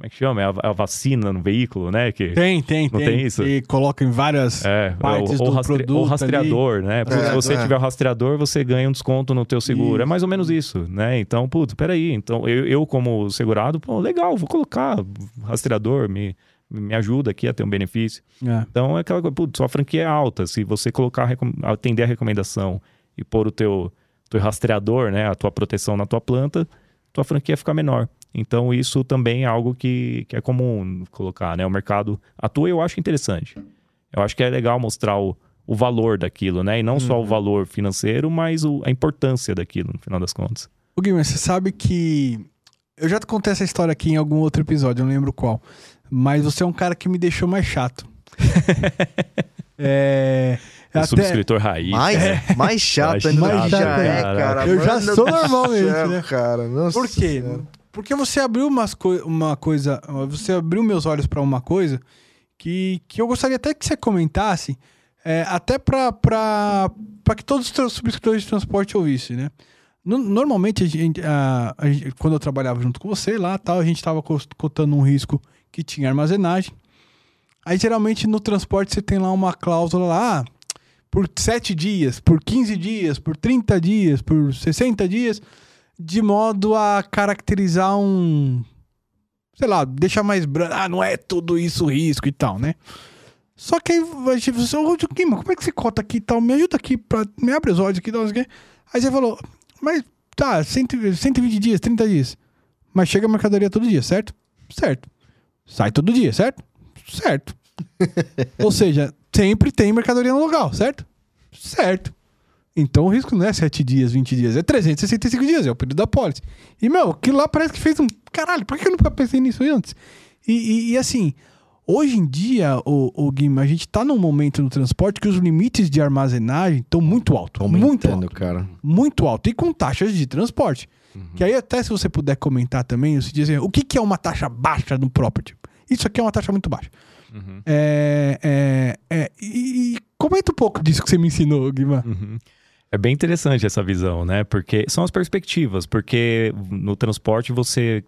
Como é que chama? É a, a vacina no veículo, né? Que, Tem, tem, Não tem. tem isso? E coloca em várias é, partes ou, ou do rastre- produto ou rastreador, né? Putz, É, se você é. tiver o rastreador, você ganha um desconto no teu seguro. Isso. É mais ou menos isso, né? Então, putz, peraí. Então, eu, eu como segurado, pô, legal, vou colocar rastreador, me, me ajuda aqui a ter um benefício. É. Então é aquela coisa, putz, sua franquia é alta. Se você colocar, atender a recomendação e pôr o teu, teu rastreador, né, a tua proteção na tua planta, tua franquia fica menor. Então isso também é algo que, que é comum colocar, né? O mercado atua e eu acho interessante. Eu acho que é legal mostrar o, o valor daquilo, né? E não só o valor financeiro, mas o- a importância daquilo, no final das contas. O Guilherme, você sabe que. Eu já te contei essa história aqui em algum outro episódio, eu não lembro qual. Mas você é um cara que me deixou mais chato. é. O até- subscritor raiz. Mais, né? mais chato ainda Mais chato, já é, cara. cara. Eu já sou do normalmente, céu, né? cara. Nossa Por quê? Senhora. Porque você abriu umas uma coisa. Você abriu meus olhos pra uma coisa que, que eu gostaria até que você comentasse, é, até pra que todos os subscritores de transporte ouvissem, né? No- Normalmente, a gente, a- a quando eu trabalhava junto com você lá tal, a gente estava cotando um risco que tinha armazenagem. Aí, geralmente, no transporte, você tem lá uma cláusula lá, ah, por 7 dias, por 15 dias, por 30 dias, por 60 dias, de modo a caracterizar um. Sei lá, deixar mais branco. Ah, não é tudo isso risco e tal, né? Só que aí gente falou assim, como é que você cota aqui e tal? Me ajuda aqui, pra, me abre os olhos aqui, não sei o quê. Aí você falou, mas tá, 100, 120 dias, 30 dias. Mas chega a mercadoria todo dia, certo? Certo. Sai todo dia, certo? Certo. Ou seja, sempre tem mercadoria no local, certo? Certo. Então o risco não é 7 dias, 20 dias, é 365 dias, é o período da pólice. E, meu, aquilo lá parece que fez um. Caralho, por que eu nunca pensei nisso antes? E, e- e, assim, hoje em dia, o, o Guima, a gente tá num momento no transporte que os limites de armazenagem estão muito altos. Muito alto. cara. Muito alto. E com taxas de transporte. Uhum. Que aí, até se você puder comentar também, você diz assim, o que, que é uma taxa baixa no property? Isso aqui é uma taxa muito baixa. Uhum. É, é, é, e, e comenta um pouco disso que você me ensinou, Guima. Uhum. É bem interessante essa visão, né? Porque são as perspectivas, porque no transporte você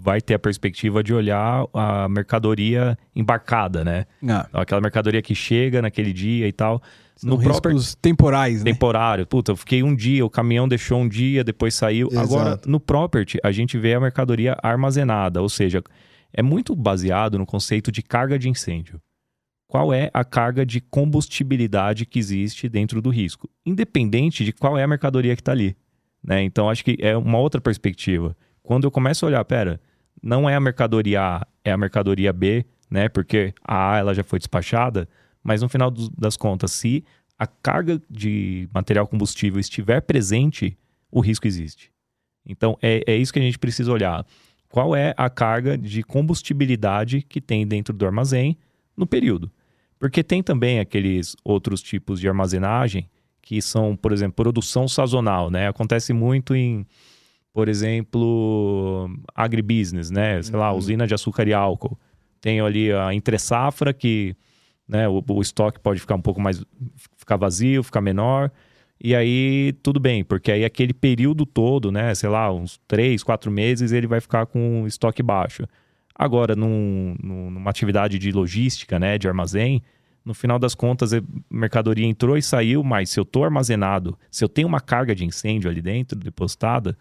vai ter a perspectiva de olhar a mercadoria embarcada, né? Ah, aquela mercadoria que chega naquele dia e tal. são no próprio temporais, né? temporário. Puta, eu fiquei um dia, o caminhão deixou um dia, depois saiu. Exato. Agora, no property, a gente vê a mercadoria armazenada, ou seja, é muito baseado no conceito de carga de incêndio. Qual é a carga de combustibilidade que existe dentro do risco, independente de qual é a mercadoria que está ali. Né? Então, acho que é uma outra perspectiva. Quando eu começo a olhar, pera, não é a mercadoria A, é a mercadoria B, né? Porque a A ela já foi despachada, mas no final dos- das contas, se a carga de material combustível estiver presente, o risco existe. Então, é, é isso que a gente precisa olhar. Qual é a carga de combustibilidade que tem dentro do armazém no período? Porque tem também aqueles outros tipos de armazenagem que são, por exemplo, produção sazonal, né? Acontece muito em, por exemplo, agribusiness, né? Sei lá, usina de açúcar e álcool. Tem ali a entre-safra que né, o, o estoque pode ficar um pouco mais... ficar vazio, ficar menor. E aí, tudo bem, porque aí aquele período todo, né? Sei lá, uns três, quatro meses, ele vai ficar com estoque baixo. Agora, num- num- numa atividade de logística, né? De armazém, no final das contas, a mercadoria entrou e saiu, mas se eu estou armazenado, se eu tenho uma carga de incêndio ali dentro, depositada,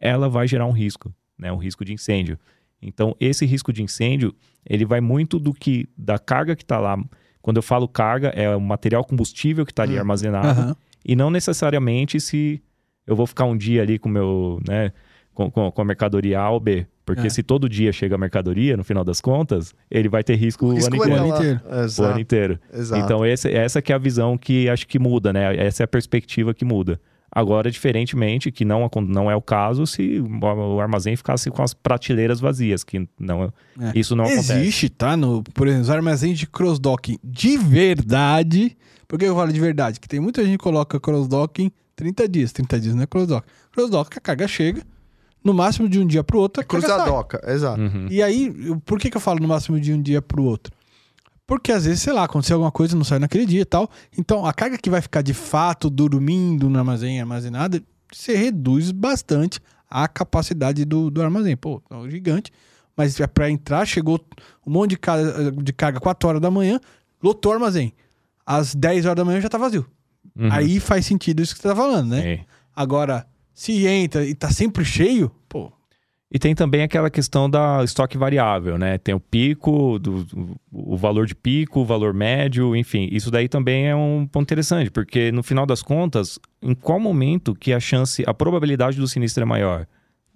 ela vai gerar um risco, né? Um risco de incêndio. Então, esse risco de incêndio, ele vai muito do que, da carga que está lá. Quando eu falo carga, é o material combustível que está ali Hum. armazenado, Aham. e não necessariamente se eu vou ficar um dia ali com o meu, né, com, com, com a mercadoria A ou B. Porque É. se todo dia chega a mercadoria, no final das contas, ele vai ter risco, Risco o ano vai inteiro. ano inteiro. O ano inteiro. Exato. Então, esse, essa que é a visão que acho que muda, né? Essa é a perspectiva que muda. Agora, diferentemente, que não, não é o caso se o armazém ficasse com as prateleiras vazias, que não, É. isso não acontece. Existe, tá? No, por exemplo, os armazéns de cross-docking de verdade. Por que eu falo de verdade? Que tem muita gente que coloca cross-docking 30 dias. 30 dias não é cross-dock. Cross-dock, a carga chega. No máximo de um dia pro outro, a carga sai. Cruzadoca, exato. Uhum. E aí, por que, que eu falo no máximo de um dia pro outro? Porque às vezes, sei lá, aconteceu alguma coisa, não saiu naquele dia e tal. Então, a carga que vai ficar de fato dormindo no armazém armazenada, você reduz bastante a capacidade do, do armazém. Pô, é um gigante. Mas é pra entrar, chegou um monte de carga, de carga 4 horas da manhã, lotou o armazém. Às 10 horas da manhã já tá vazio. Uhum. Aí faz sentido isso que você tá falando, né? É. Agora, se entra e tá sempre cheio, pô, E tem também aquela questão da estoque variável, né? Tem o pico, do, o valor de pico, o valor médio, enfim. Isso daí também é um ponto interessante, porque no final das contas, em qual momento que a chance, a probabilidade do sinistro é maior?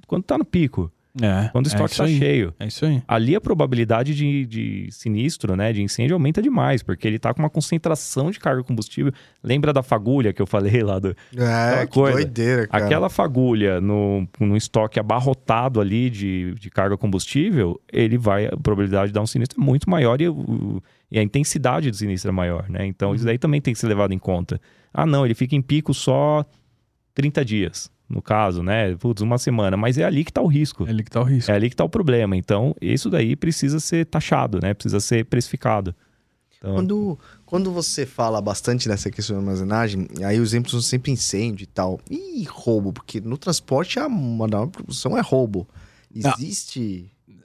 Quando tá no pico, É. quando o é estoque isso tá aí. cheio. É isso aí. Ali a probabilidade de, de sinistro, né, de incêndio aumenta demais, porque ele tá com uma concentração de carga combustível. Lembra da fagulha que eu falei lá do, É, que coisa. doideira, cara. Aquela fagulha no, no estoque abarrotado ali de, de carga combustível, ele vai, a probabilidade de dar um sinistro é muito maior e, o- e a intensidade do sinistro é maior, né? Então isso daí também tem que ser levado em conta. Ah, não, ele fica em pico só 30 dias, no caso, né? Putz, uma semana, mas é ali que tá o risco. É ali que tá o risco. É ali que tá o problema. Então, isso daí precisa ser taxado, né? Precisa ser precificado. Então, Quando, quando você fala bastante nessa questão de armazenagem, aí os exemplos são sempre incêndio e tal. E roubo, porque no transporte a maior produção é roubo. Ah.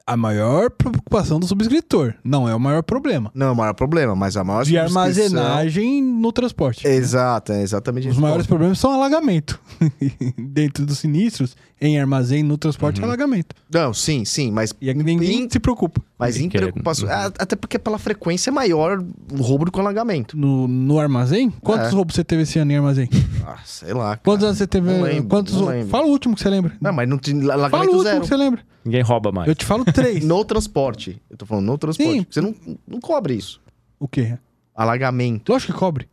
A maior preocupação do subscritor. Não é o maior problema. Não é o maior problema, mas a maior De subscrição- armazenagem no transporte. Exato, é exatamente Os maiores problemas são alagamento. Dentro dos sinistros, em armazém, no transporte, Uhum. é alagamento. Não, sim, sim, mas, E aí ninguém Em- se preocupa. mas em preocupação. Uhum. Até porque pela frequência é maior o roubo o alagamento. No, no armazém? Quantos É. roubos você teve esse ano em armazém? Ah, sei lá. cara. Quantos anos você teve? Não lembro, quantos não. Fala o último que você lembra. Não, mas não tem Fala o alagamento último zero. que você lembra. Ninguém rouba mais. Eu te falo três. No transporte. Eu tô falando no transporte. Sim. Você não, não cobre isso. O quê? Alagamento. Lógico que cobre.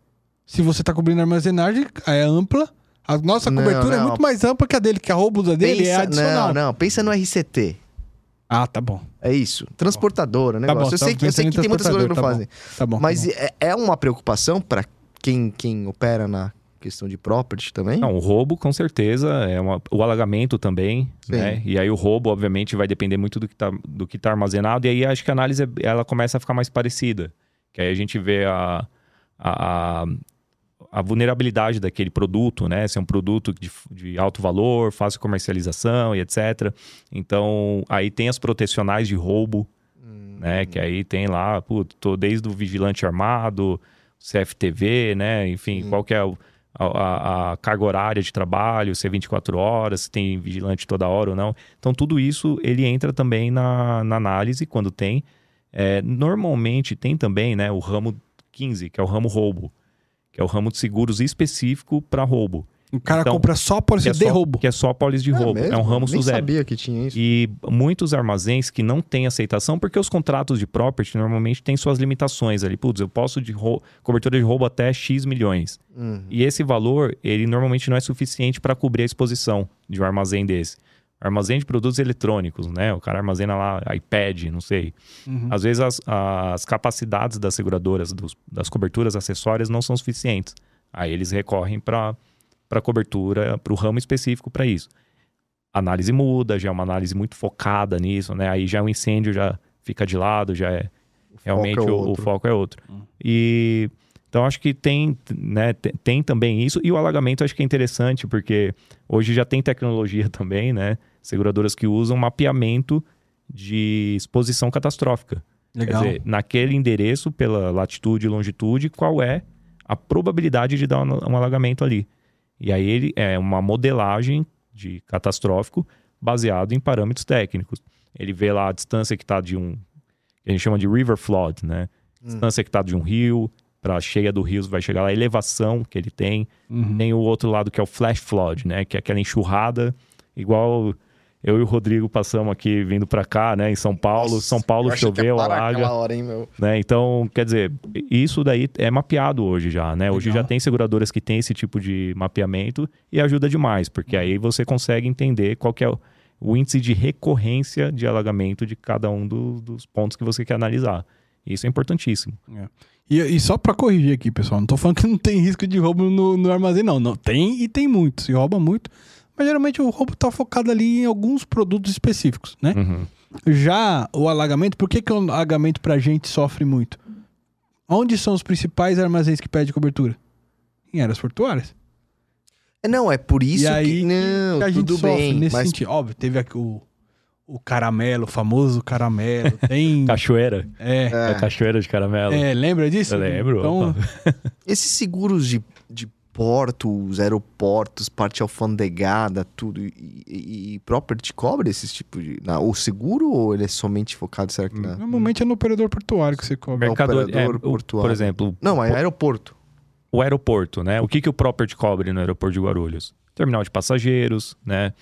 Se você tá cobrindo a armazenagem, é ampla. A nossa Não, cobertura é não. muito mais ampla que a dele, que a roubo da dele é Pensa- adicional. Não, não. Pensa no RCT. Ah, tá bom. É isso. Transportadora, né? Tá bom, eu, sei, tava que- eu sei que em tem muitas coisas que não transportador, fazem. Tá bom. tá Mas bom. é, é uma preocupação pra quem, quem opera na questão de property também? Não, o roubo, com certeza, é uma- o alagamento também, Sim. né? E aí o roubo, obviamente, vai depender muito do que tá, do que tá armazenado. E aí acho que a análise, ela começa a ficar mais parecida. Que aí a gente vê a, a, a- vulnerabilidade daquele produto, né? Se é um produto de, de alto valor, fácil comercialização e etc. Então, aí tem as protecionais de roubo, né? Que aí tem lá, putz, tô desde o vigilante armado, CFTV, né? Enfim, Sim. qual que é o- a, a- carga horária de trabalho, se é 24 horas, se tem vigilante toda hora ou não. Então, tudo isso, ele entra também na, na análise, quando tem. É, normalmente, tem também né, o ramo 15, que é o ramo roubo, que é o ramo de seguros específico para roubo. O cara então, compra só a pólice é de só, roubo. Que é só pólice de roubo. É, mesmo? um ramo Nem SUSEP. sabia que tinha isso. E muitos armazéns que não têm aceitação, porque os contratos de property normalmente têm suas limitações ali. Putz, eu posso de cobertura de roubo até X milhões. Hum. E esse valor, ele normalmente não é suficiente para cobrir a exposição de um armazém desse. Armazém de produtos eletrônicos, né? O cara armazena lá iPad, não sei. Uhum. Às vezes as, as capacidades das seguradoras, dos- das coberturas acessórias não são suficientes. Aí eles recorrem para para cobertura, para o ramo específico para isso. A análise muda, já é uma análise muito focada nisso, né? Aí já é um incêndio, já fica de lado, já é realmente foco é o, o foco é outro. E então acho que tem, né, tem, tem também isso e o alagamento acho que é interessante porque hoje já tem tecnologia também, né? Seguradoras que usam mapeamento de exposição catastrófica. Legal. Quer dizer, naquele endereço, pela latitude e longitude, qual é a probabilidade de dar um, um alagamento ali. E aí ele é uma modelagem de catastrófico baseado em parâmetros técnicos. Ele vê lá a distância que está de um, que a gente chama de river flood, né? Distância que está de um rio para a cheia do rio, vai chegar lá a elevação que ele tem. Uhum. Tem o outro lado que é o flash flood, né? Que é aquela enxurrada, igual eu e o Rodrigo passamos aqui vindo para cá, né? Em São Paulo. Nossa, São Paulo choveu, alaga. hora, hein, meu? né? Então, quer dizer, isso daí é mapeado hoje já, né? Hoje Legal. já tem seguradoras que têm esse tipo de mapeamento e ajuda demais, porque aí você consegue entender qual que é o, índice de recorrência de alagamento de cada um do- dos pontos que você quer analisar. Isso é importantíssimo. E, e só pra corrigir aqui, pessoal, não tô falando que não tem risco de roubo no, no armazém, não. Não tem e tem muito. Se rouba muito. Mas geralmente o roubo tá focado ali em alguns produtos específicos, né? Uhum. Já o alagamento, por que, que o alagamento pra gente sofre muito? Onde são os principais armazéns que pedem cobertura? Em áreas portuárias. É, Não, é por isso e aí que. Não, que a gente tudo sofre bem. nesse mas sentido. Óbvio, teve aqui o, o caramelo, o famoso caramelo. Tem. Cachoeira. é, É. É. cachoeira de caramelo. é, lembra disso? Eu lembro. Então, esses seguros de, de portos, aeroportos, parte alfandegada, tudo. E, e, e property cobre esses tipos de. na- o seguro ou ele é somente focado, será que na. Normalmente é no operador portuário que você cobra. Mercador, operador é, o- portuário. por exemplo, Não, é aeroporto. o aeroporto, né? O que, que o property cobre no aeroporto de Guarulhos? Terminal de passageiros, né?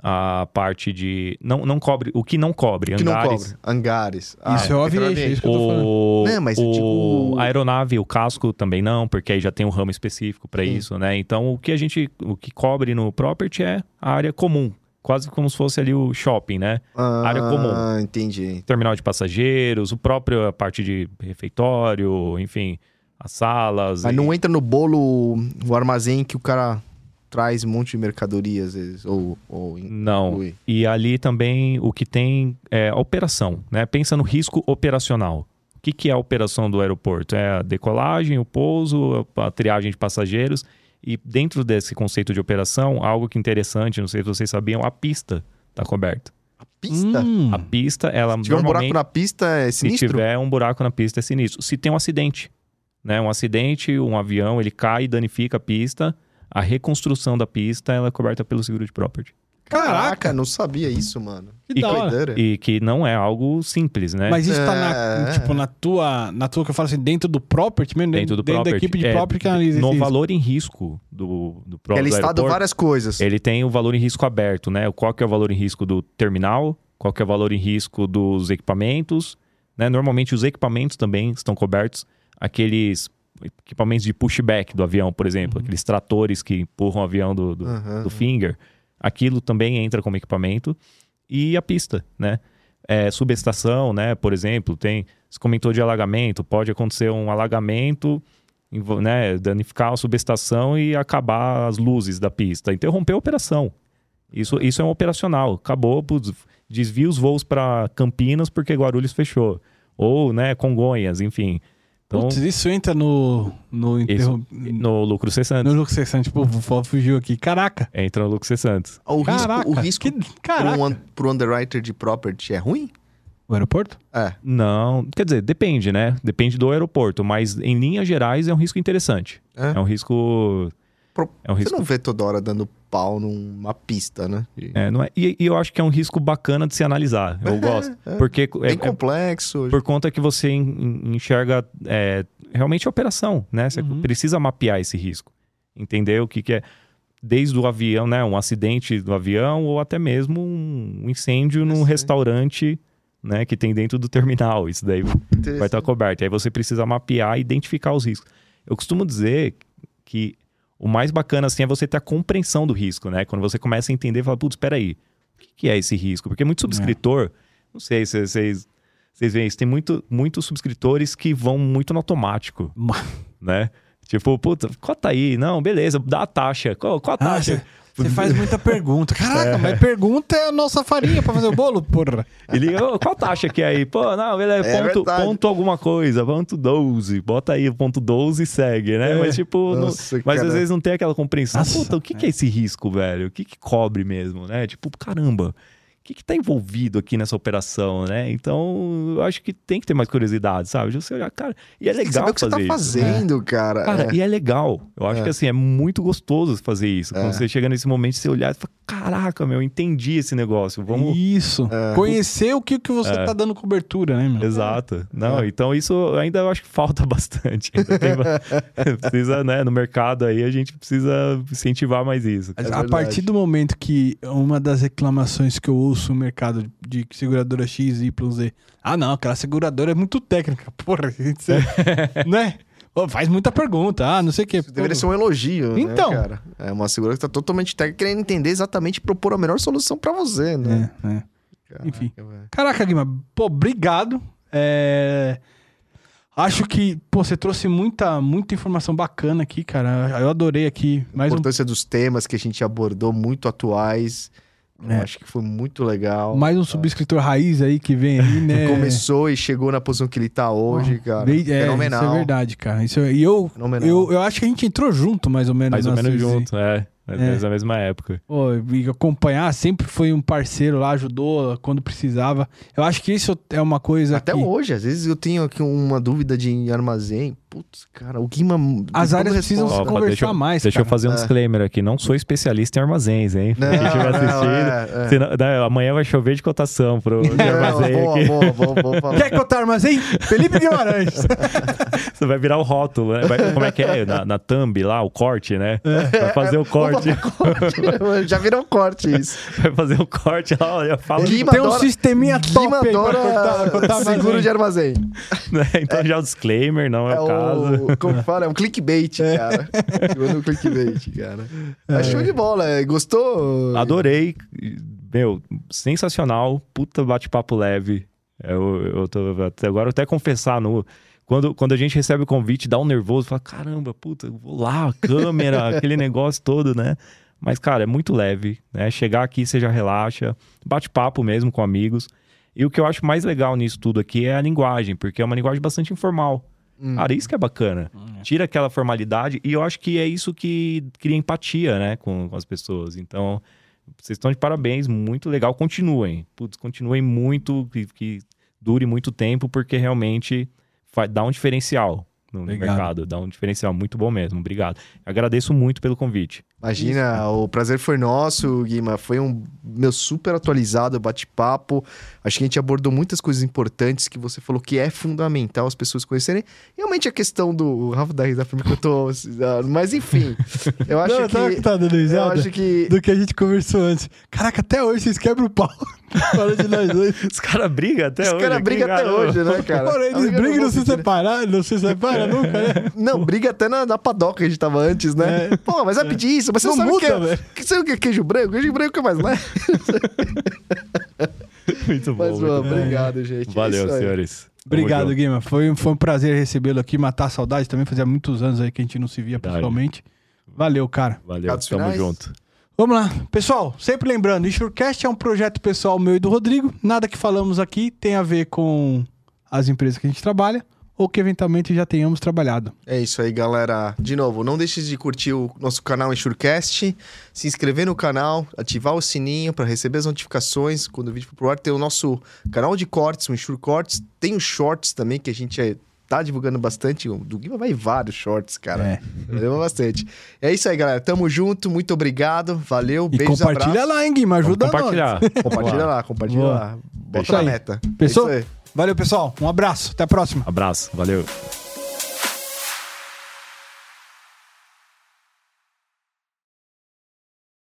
A parte de. Não, não cobre. O que não cobre? Que não hangares. cobre. Hangares. Isso é o aviation, é isso que eu tô falando. O, Não, mas eu o digo- a aeronave, o casco também não, porque aí já tem um ramo específico para isso, né? Então o que a gente, o que cobre no property é a área comum, quase como se fosse ali o shopping, né? Ah, área comum. entendi. Terminal de passageiros, o próprio a parte de refeitório, enfim, as salas. Mas e- não entra no bolo o armazém que o cara traz um monte de mercadoria, às vezes. Ou, ou Não. inclui. E ali também o que tem é a operação, né? Pensa no risco operacional. O que, que é a operação do aeroporto? É a decolagem, o pouso, a triagem de passageiros. E dentro desse conceito de operação, algo que é interessante, não sei se vocês sabiam, a pista está coberta. A pista? Hum. A pista, ela Se tiver um buraco na pista, é se sinistro? tiver um buraco na pista, é sinistro. Se tem um acidente, né? Um acidente, um avião, ele cai e danifica a pista, a reconstrução da pista ela é coberta pelo seguro de property. Caraca, não sabia isso, mano. Que E, da hora. e que não é algo simples, né? Mas isso tá É. na, tipo, na tua, na tua, que eu falo assim, dentro do property mesmo? dentro do da property. equipe de é, property que analisa No risco. valor em risco do, do próprio é listado várias coisas. ele tem o valor em risco aberto, né? Qual que é o valor em risco do terminal, qual que é o valor em risco dos equipamentos, né? Normalmente os equipamentos também estão cobertos, aqueles equipamentos de pushback do avião, por exemplo, aqueles tratores que empurram o avião do, do, Aham. do finger, aquilo também entra como equipamento e a pista, né? É, subestação, né? Por exemplo, tem. Você comentou de alagamento, pode acontecer um alagamento, né? Danificar a subestação e acabar as luzes da pista, interromper a operação. Isso, isso é um operacional. Acabou, desvia os voos para Campinas porque Guarulhos fechou. Ou, né, Congonhas, enfim. Então, Putz, isso entra no. No, interrom... no lucro cessante. no lucro cessante. Tipo, o fugiu aqui. Caraca. Entra no lucro cessante. O Caraca. risco, o risco que... pro, Caraca. um, pro underwriter de property é ruim? O aeroporto? É. Não, quer dizer, depende, né? Depende do aeroporto, mas em linhas gerais é um risco interessante. É. É um risco. Pro- É um Você risco. não vê toda hora dando pau numa pista, né? É, não é, e, e eu acho que é um risco bacana de se analisar. Eu gosto. Porque é, Bem é complexo. por conta que você en- en- enxerga é, realmente a operação, né? Você Uhum. precisa mapear esse risco. Entender o que, que é. Desde o avião, né? Um acidente do avião ou até mesmo um incêndio num restaurante, né? Que tem dentro do terminal. Isso daí vai estar coberto. Aí você precisa mapear e identificar os riscos. Eu costumo dizer que o mais bacana assim é você ter a compreensão do risco, né? Quando você começa a entender, fala, putz, espera aí, o que é esse risco? Porque muito subscritor, não sei se vocês vocês veem isso, tem muito, muitos subscritores que vão muito no automático, né? Tipo, puta, cota aí, não, beleza, dá a taxa. Qual, qual a Ah, taxa? Você faz muita pergunta. Caraca, mas pergunta é a nossa farinha pra fazer o bolo, porra. Ele, "Ô, qual taxa que é aí? Pô, não, beleza, É ponto, verdade. ponto alguma coisa, ponto 12. Bota aí o ponto 12 e segue, né? É. Mas tipo, não- Nossa, mas cara. às vezes não tem aquela compreensão. Nossa, Puta, o que, que é esse risco, velho? O que, que cobre mesmo, né? Tipo, caramba, que, que tá envolvido aqui nessa operação, né? Então, eu acho que tem que ter mais curiosidade, sabe? Você olhar, cara, e é legal saber o que você fazer tá isso. fazendo, cara. Cara, É. e é legal. Eu acho É. que assim, é muito gostoso fazer isso. É. Quando você chega nesse momento, você olhar e fala, caraca, meu, entendi esse negócio. Vamos. Isso. É. Conhecer o que, que você tá dando cobertura, né, meu? Exato. Não, É. então isso ainda eu acho que falta bastante. Tem precisa, né, no mercado aí a gente precisa incentivar mais isso. A- a verdade. partir do momento que uma das reclamações que eu ouço no mercado de seguradora X, Y, Z, ah não, aquela seguradora é muito técnica, porra, você, né? Faz muita pergunta, ah, não sei o que. Isso deveria ser um elogio, Então. né, cara? É uma seguradora que tá totalmente técnica, querendo entender exatamente e propor a melhor solução pra você, né? É, é. Caraca, Enfim. velho. Caraca, Guima, pô, obrigado. É, Acho que, pô, você trouxe muita, muita informação bacana aqui, cara. Eu adorei aqui. A Mais um, importância dos temas que a gente abordou, muito atuais. Eu É. acho que foi muito legal. mais um subscritor raiz aí que vem aí, né? Começou e chegou na posição que ele tá hoje, cara. Bem- é, Fenomenal. Isso é verdade, cara. Isso, é- e eu, Fenomenal. eu, eu acho que a gente entrou junto, mais ou menos. Mais ou menos vezes. junto, é. Mais ou menos na mesma época. Pô, e acompanhar, sempre foi um parceiro lá, ajudou quando precisava. Eu acho que isso é uma coisa Até que... hoje, às vezes eu tenho aqui uma dúvida de armazém. Putz, cara, o Guima. As áreas precisam se Opa, conversar deixa eu- mais, Deixa eu cara. fazer um É. disclaimer aqui. Não sou especialista em armazéns, hein? Não, Quem estiver não, assistindo. é, é. senão- amanhã vai chover de cotação pro de armazém boa, aqui. boa, boa, boa, boa. Quer cotar armazém? Felipe Guimarães. Você vai virar o rótulo, né? Vai- como é que é? Na, na thumb lá, o corte, né? Vai fazer o corte. Já virou um corte isso. Vai fazer o corte lá, olha, fala. Guima Tem um adora- sisteminha top Guima adora cortar, cortar seguro de armazém. né? Então já o disclaimer, não é, É o caso. O. Como fala? É um clickbait, cara. Segurando um clickbait, cara. Mas show de bola. é. Gostou? Adorei. Meu, sensacional. Puta bate-papo leve. Eu, eu tô, até agora, eu até confessar, no, quando, quando a gente recebe o convite, dá um nervoso, fala, caramba, puta, eu vou lá, câmera, aquele negócio todo, né? Mas, cara, é muito leve, né? Chegar aqui, você já relaxa, bate-papo mesmo com amigos. E o que eu acho mais legal nisso tudo aqui é a linguagem, porque é uma linguagem bastante informal. Hum. Cara, isso que é bacana. Tira aquela formalidade e eu acho que é isso que cria empatia, né, com, com as pessoas. Então, vocês estão de parabéns, muito legal. Continuem. Putz, continuem muito, que, que dure muito tempo, porque realmente dá um diferencial no Obrigado. mercado. Dá um diferencial muito bom mesmo. Obrigado. Agradeço muito pelo convite. Imagina, o prazer foi nosso, Guima. Foi um meu super atualizado bate-papo. Acho que a gente abordou muitas coisas importantes que você falou que é fundamental as pessoas conhecerem. Realmente a questão do. O Rafa da risada que eu tô. Mas enfim, eu acho Não, que. tá dando Eu risada? acho que. Do que a gente conversou antes. Caraca, até hoje vocês quebram o pau. Fala de nós dois. Os caras brigam até Os hoje. caras aqui, brigam até hoje, né, cara? A eles briga brigam e não se sentido. separam, não se separam nunca, né? Não, briga até na, na padoca que a gente tava antes, né? É. Pô, mas pedir isso, mas você Não sabe o muda, que é. velho. Que sabe o que é queijo branco? Queijo branco é mais leve. Muito bom. Mas, mano, bom. obrigado, gente. É Valeu, senhores. Obrigado. Guima. Foi, foi um prazer recebê-lo aqui, matar a saudade também. Fazia muitos anos aí que a gente não se via Verdade. pessoalmente. Valeu, cara. Valeu, Recados tamo finais? junto. Vamos lá. Pessoal, sempre lembrando, o Insurecast é um projeto pessoal meu e do Rodrigo. Nada que falamos aqui tem a ver com as empresas que a gente trabalha ou que eventualmente já tenhamos trabalhado. É isso aí, galera. De novo, não deixe de curtir o nosso canal Enxurcast, se inscrever no canal, ativar o sininho para receber as notificações quando o vídeo for pro ar. Tem o nosso canal de cortes, o Enxur Cortes. Tem os shorts também, que a gente é- tá divulgando bastante. O do Guima vai vários shorts, cara. É. Leva bastante. É isso aí, galera. Tamo junto. Muito obrigado. Valeu. E Beijos, compartilha abraços. lá, hein, Guima? Ajuda Vamos compartilhar. nós. Compartilha lá, compartilha Boa. lá. Bota Isso na aí. meta. Pensou? É isso aí. Valeu, pessoal. Um abraço. Até a próxima. Abraço. Valeu.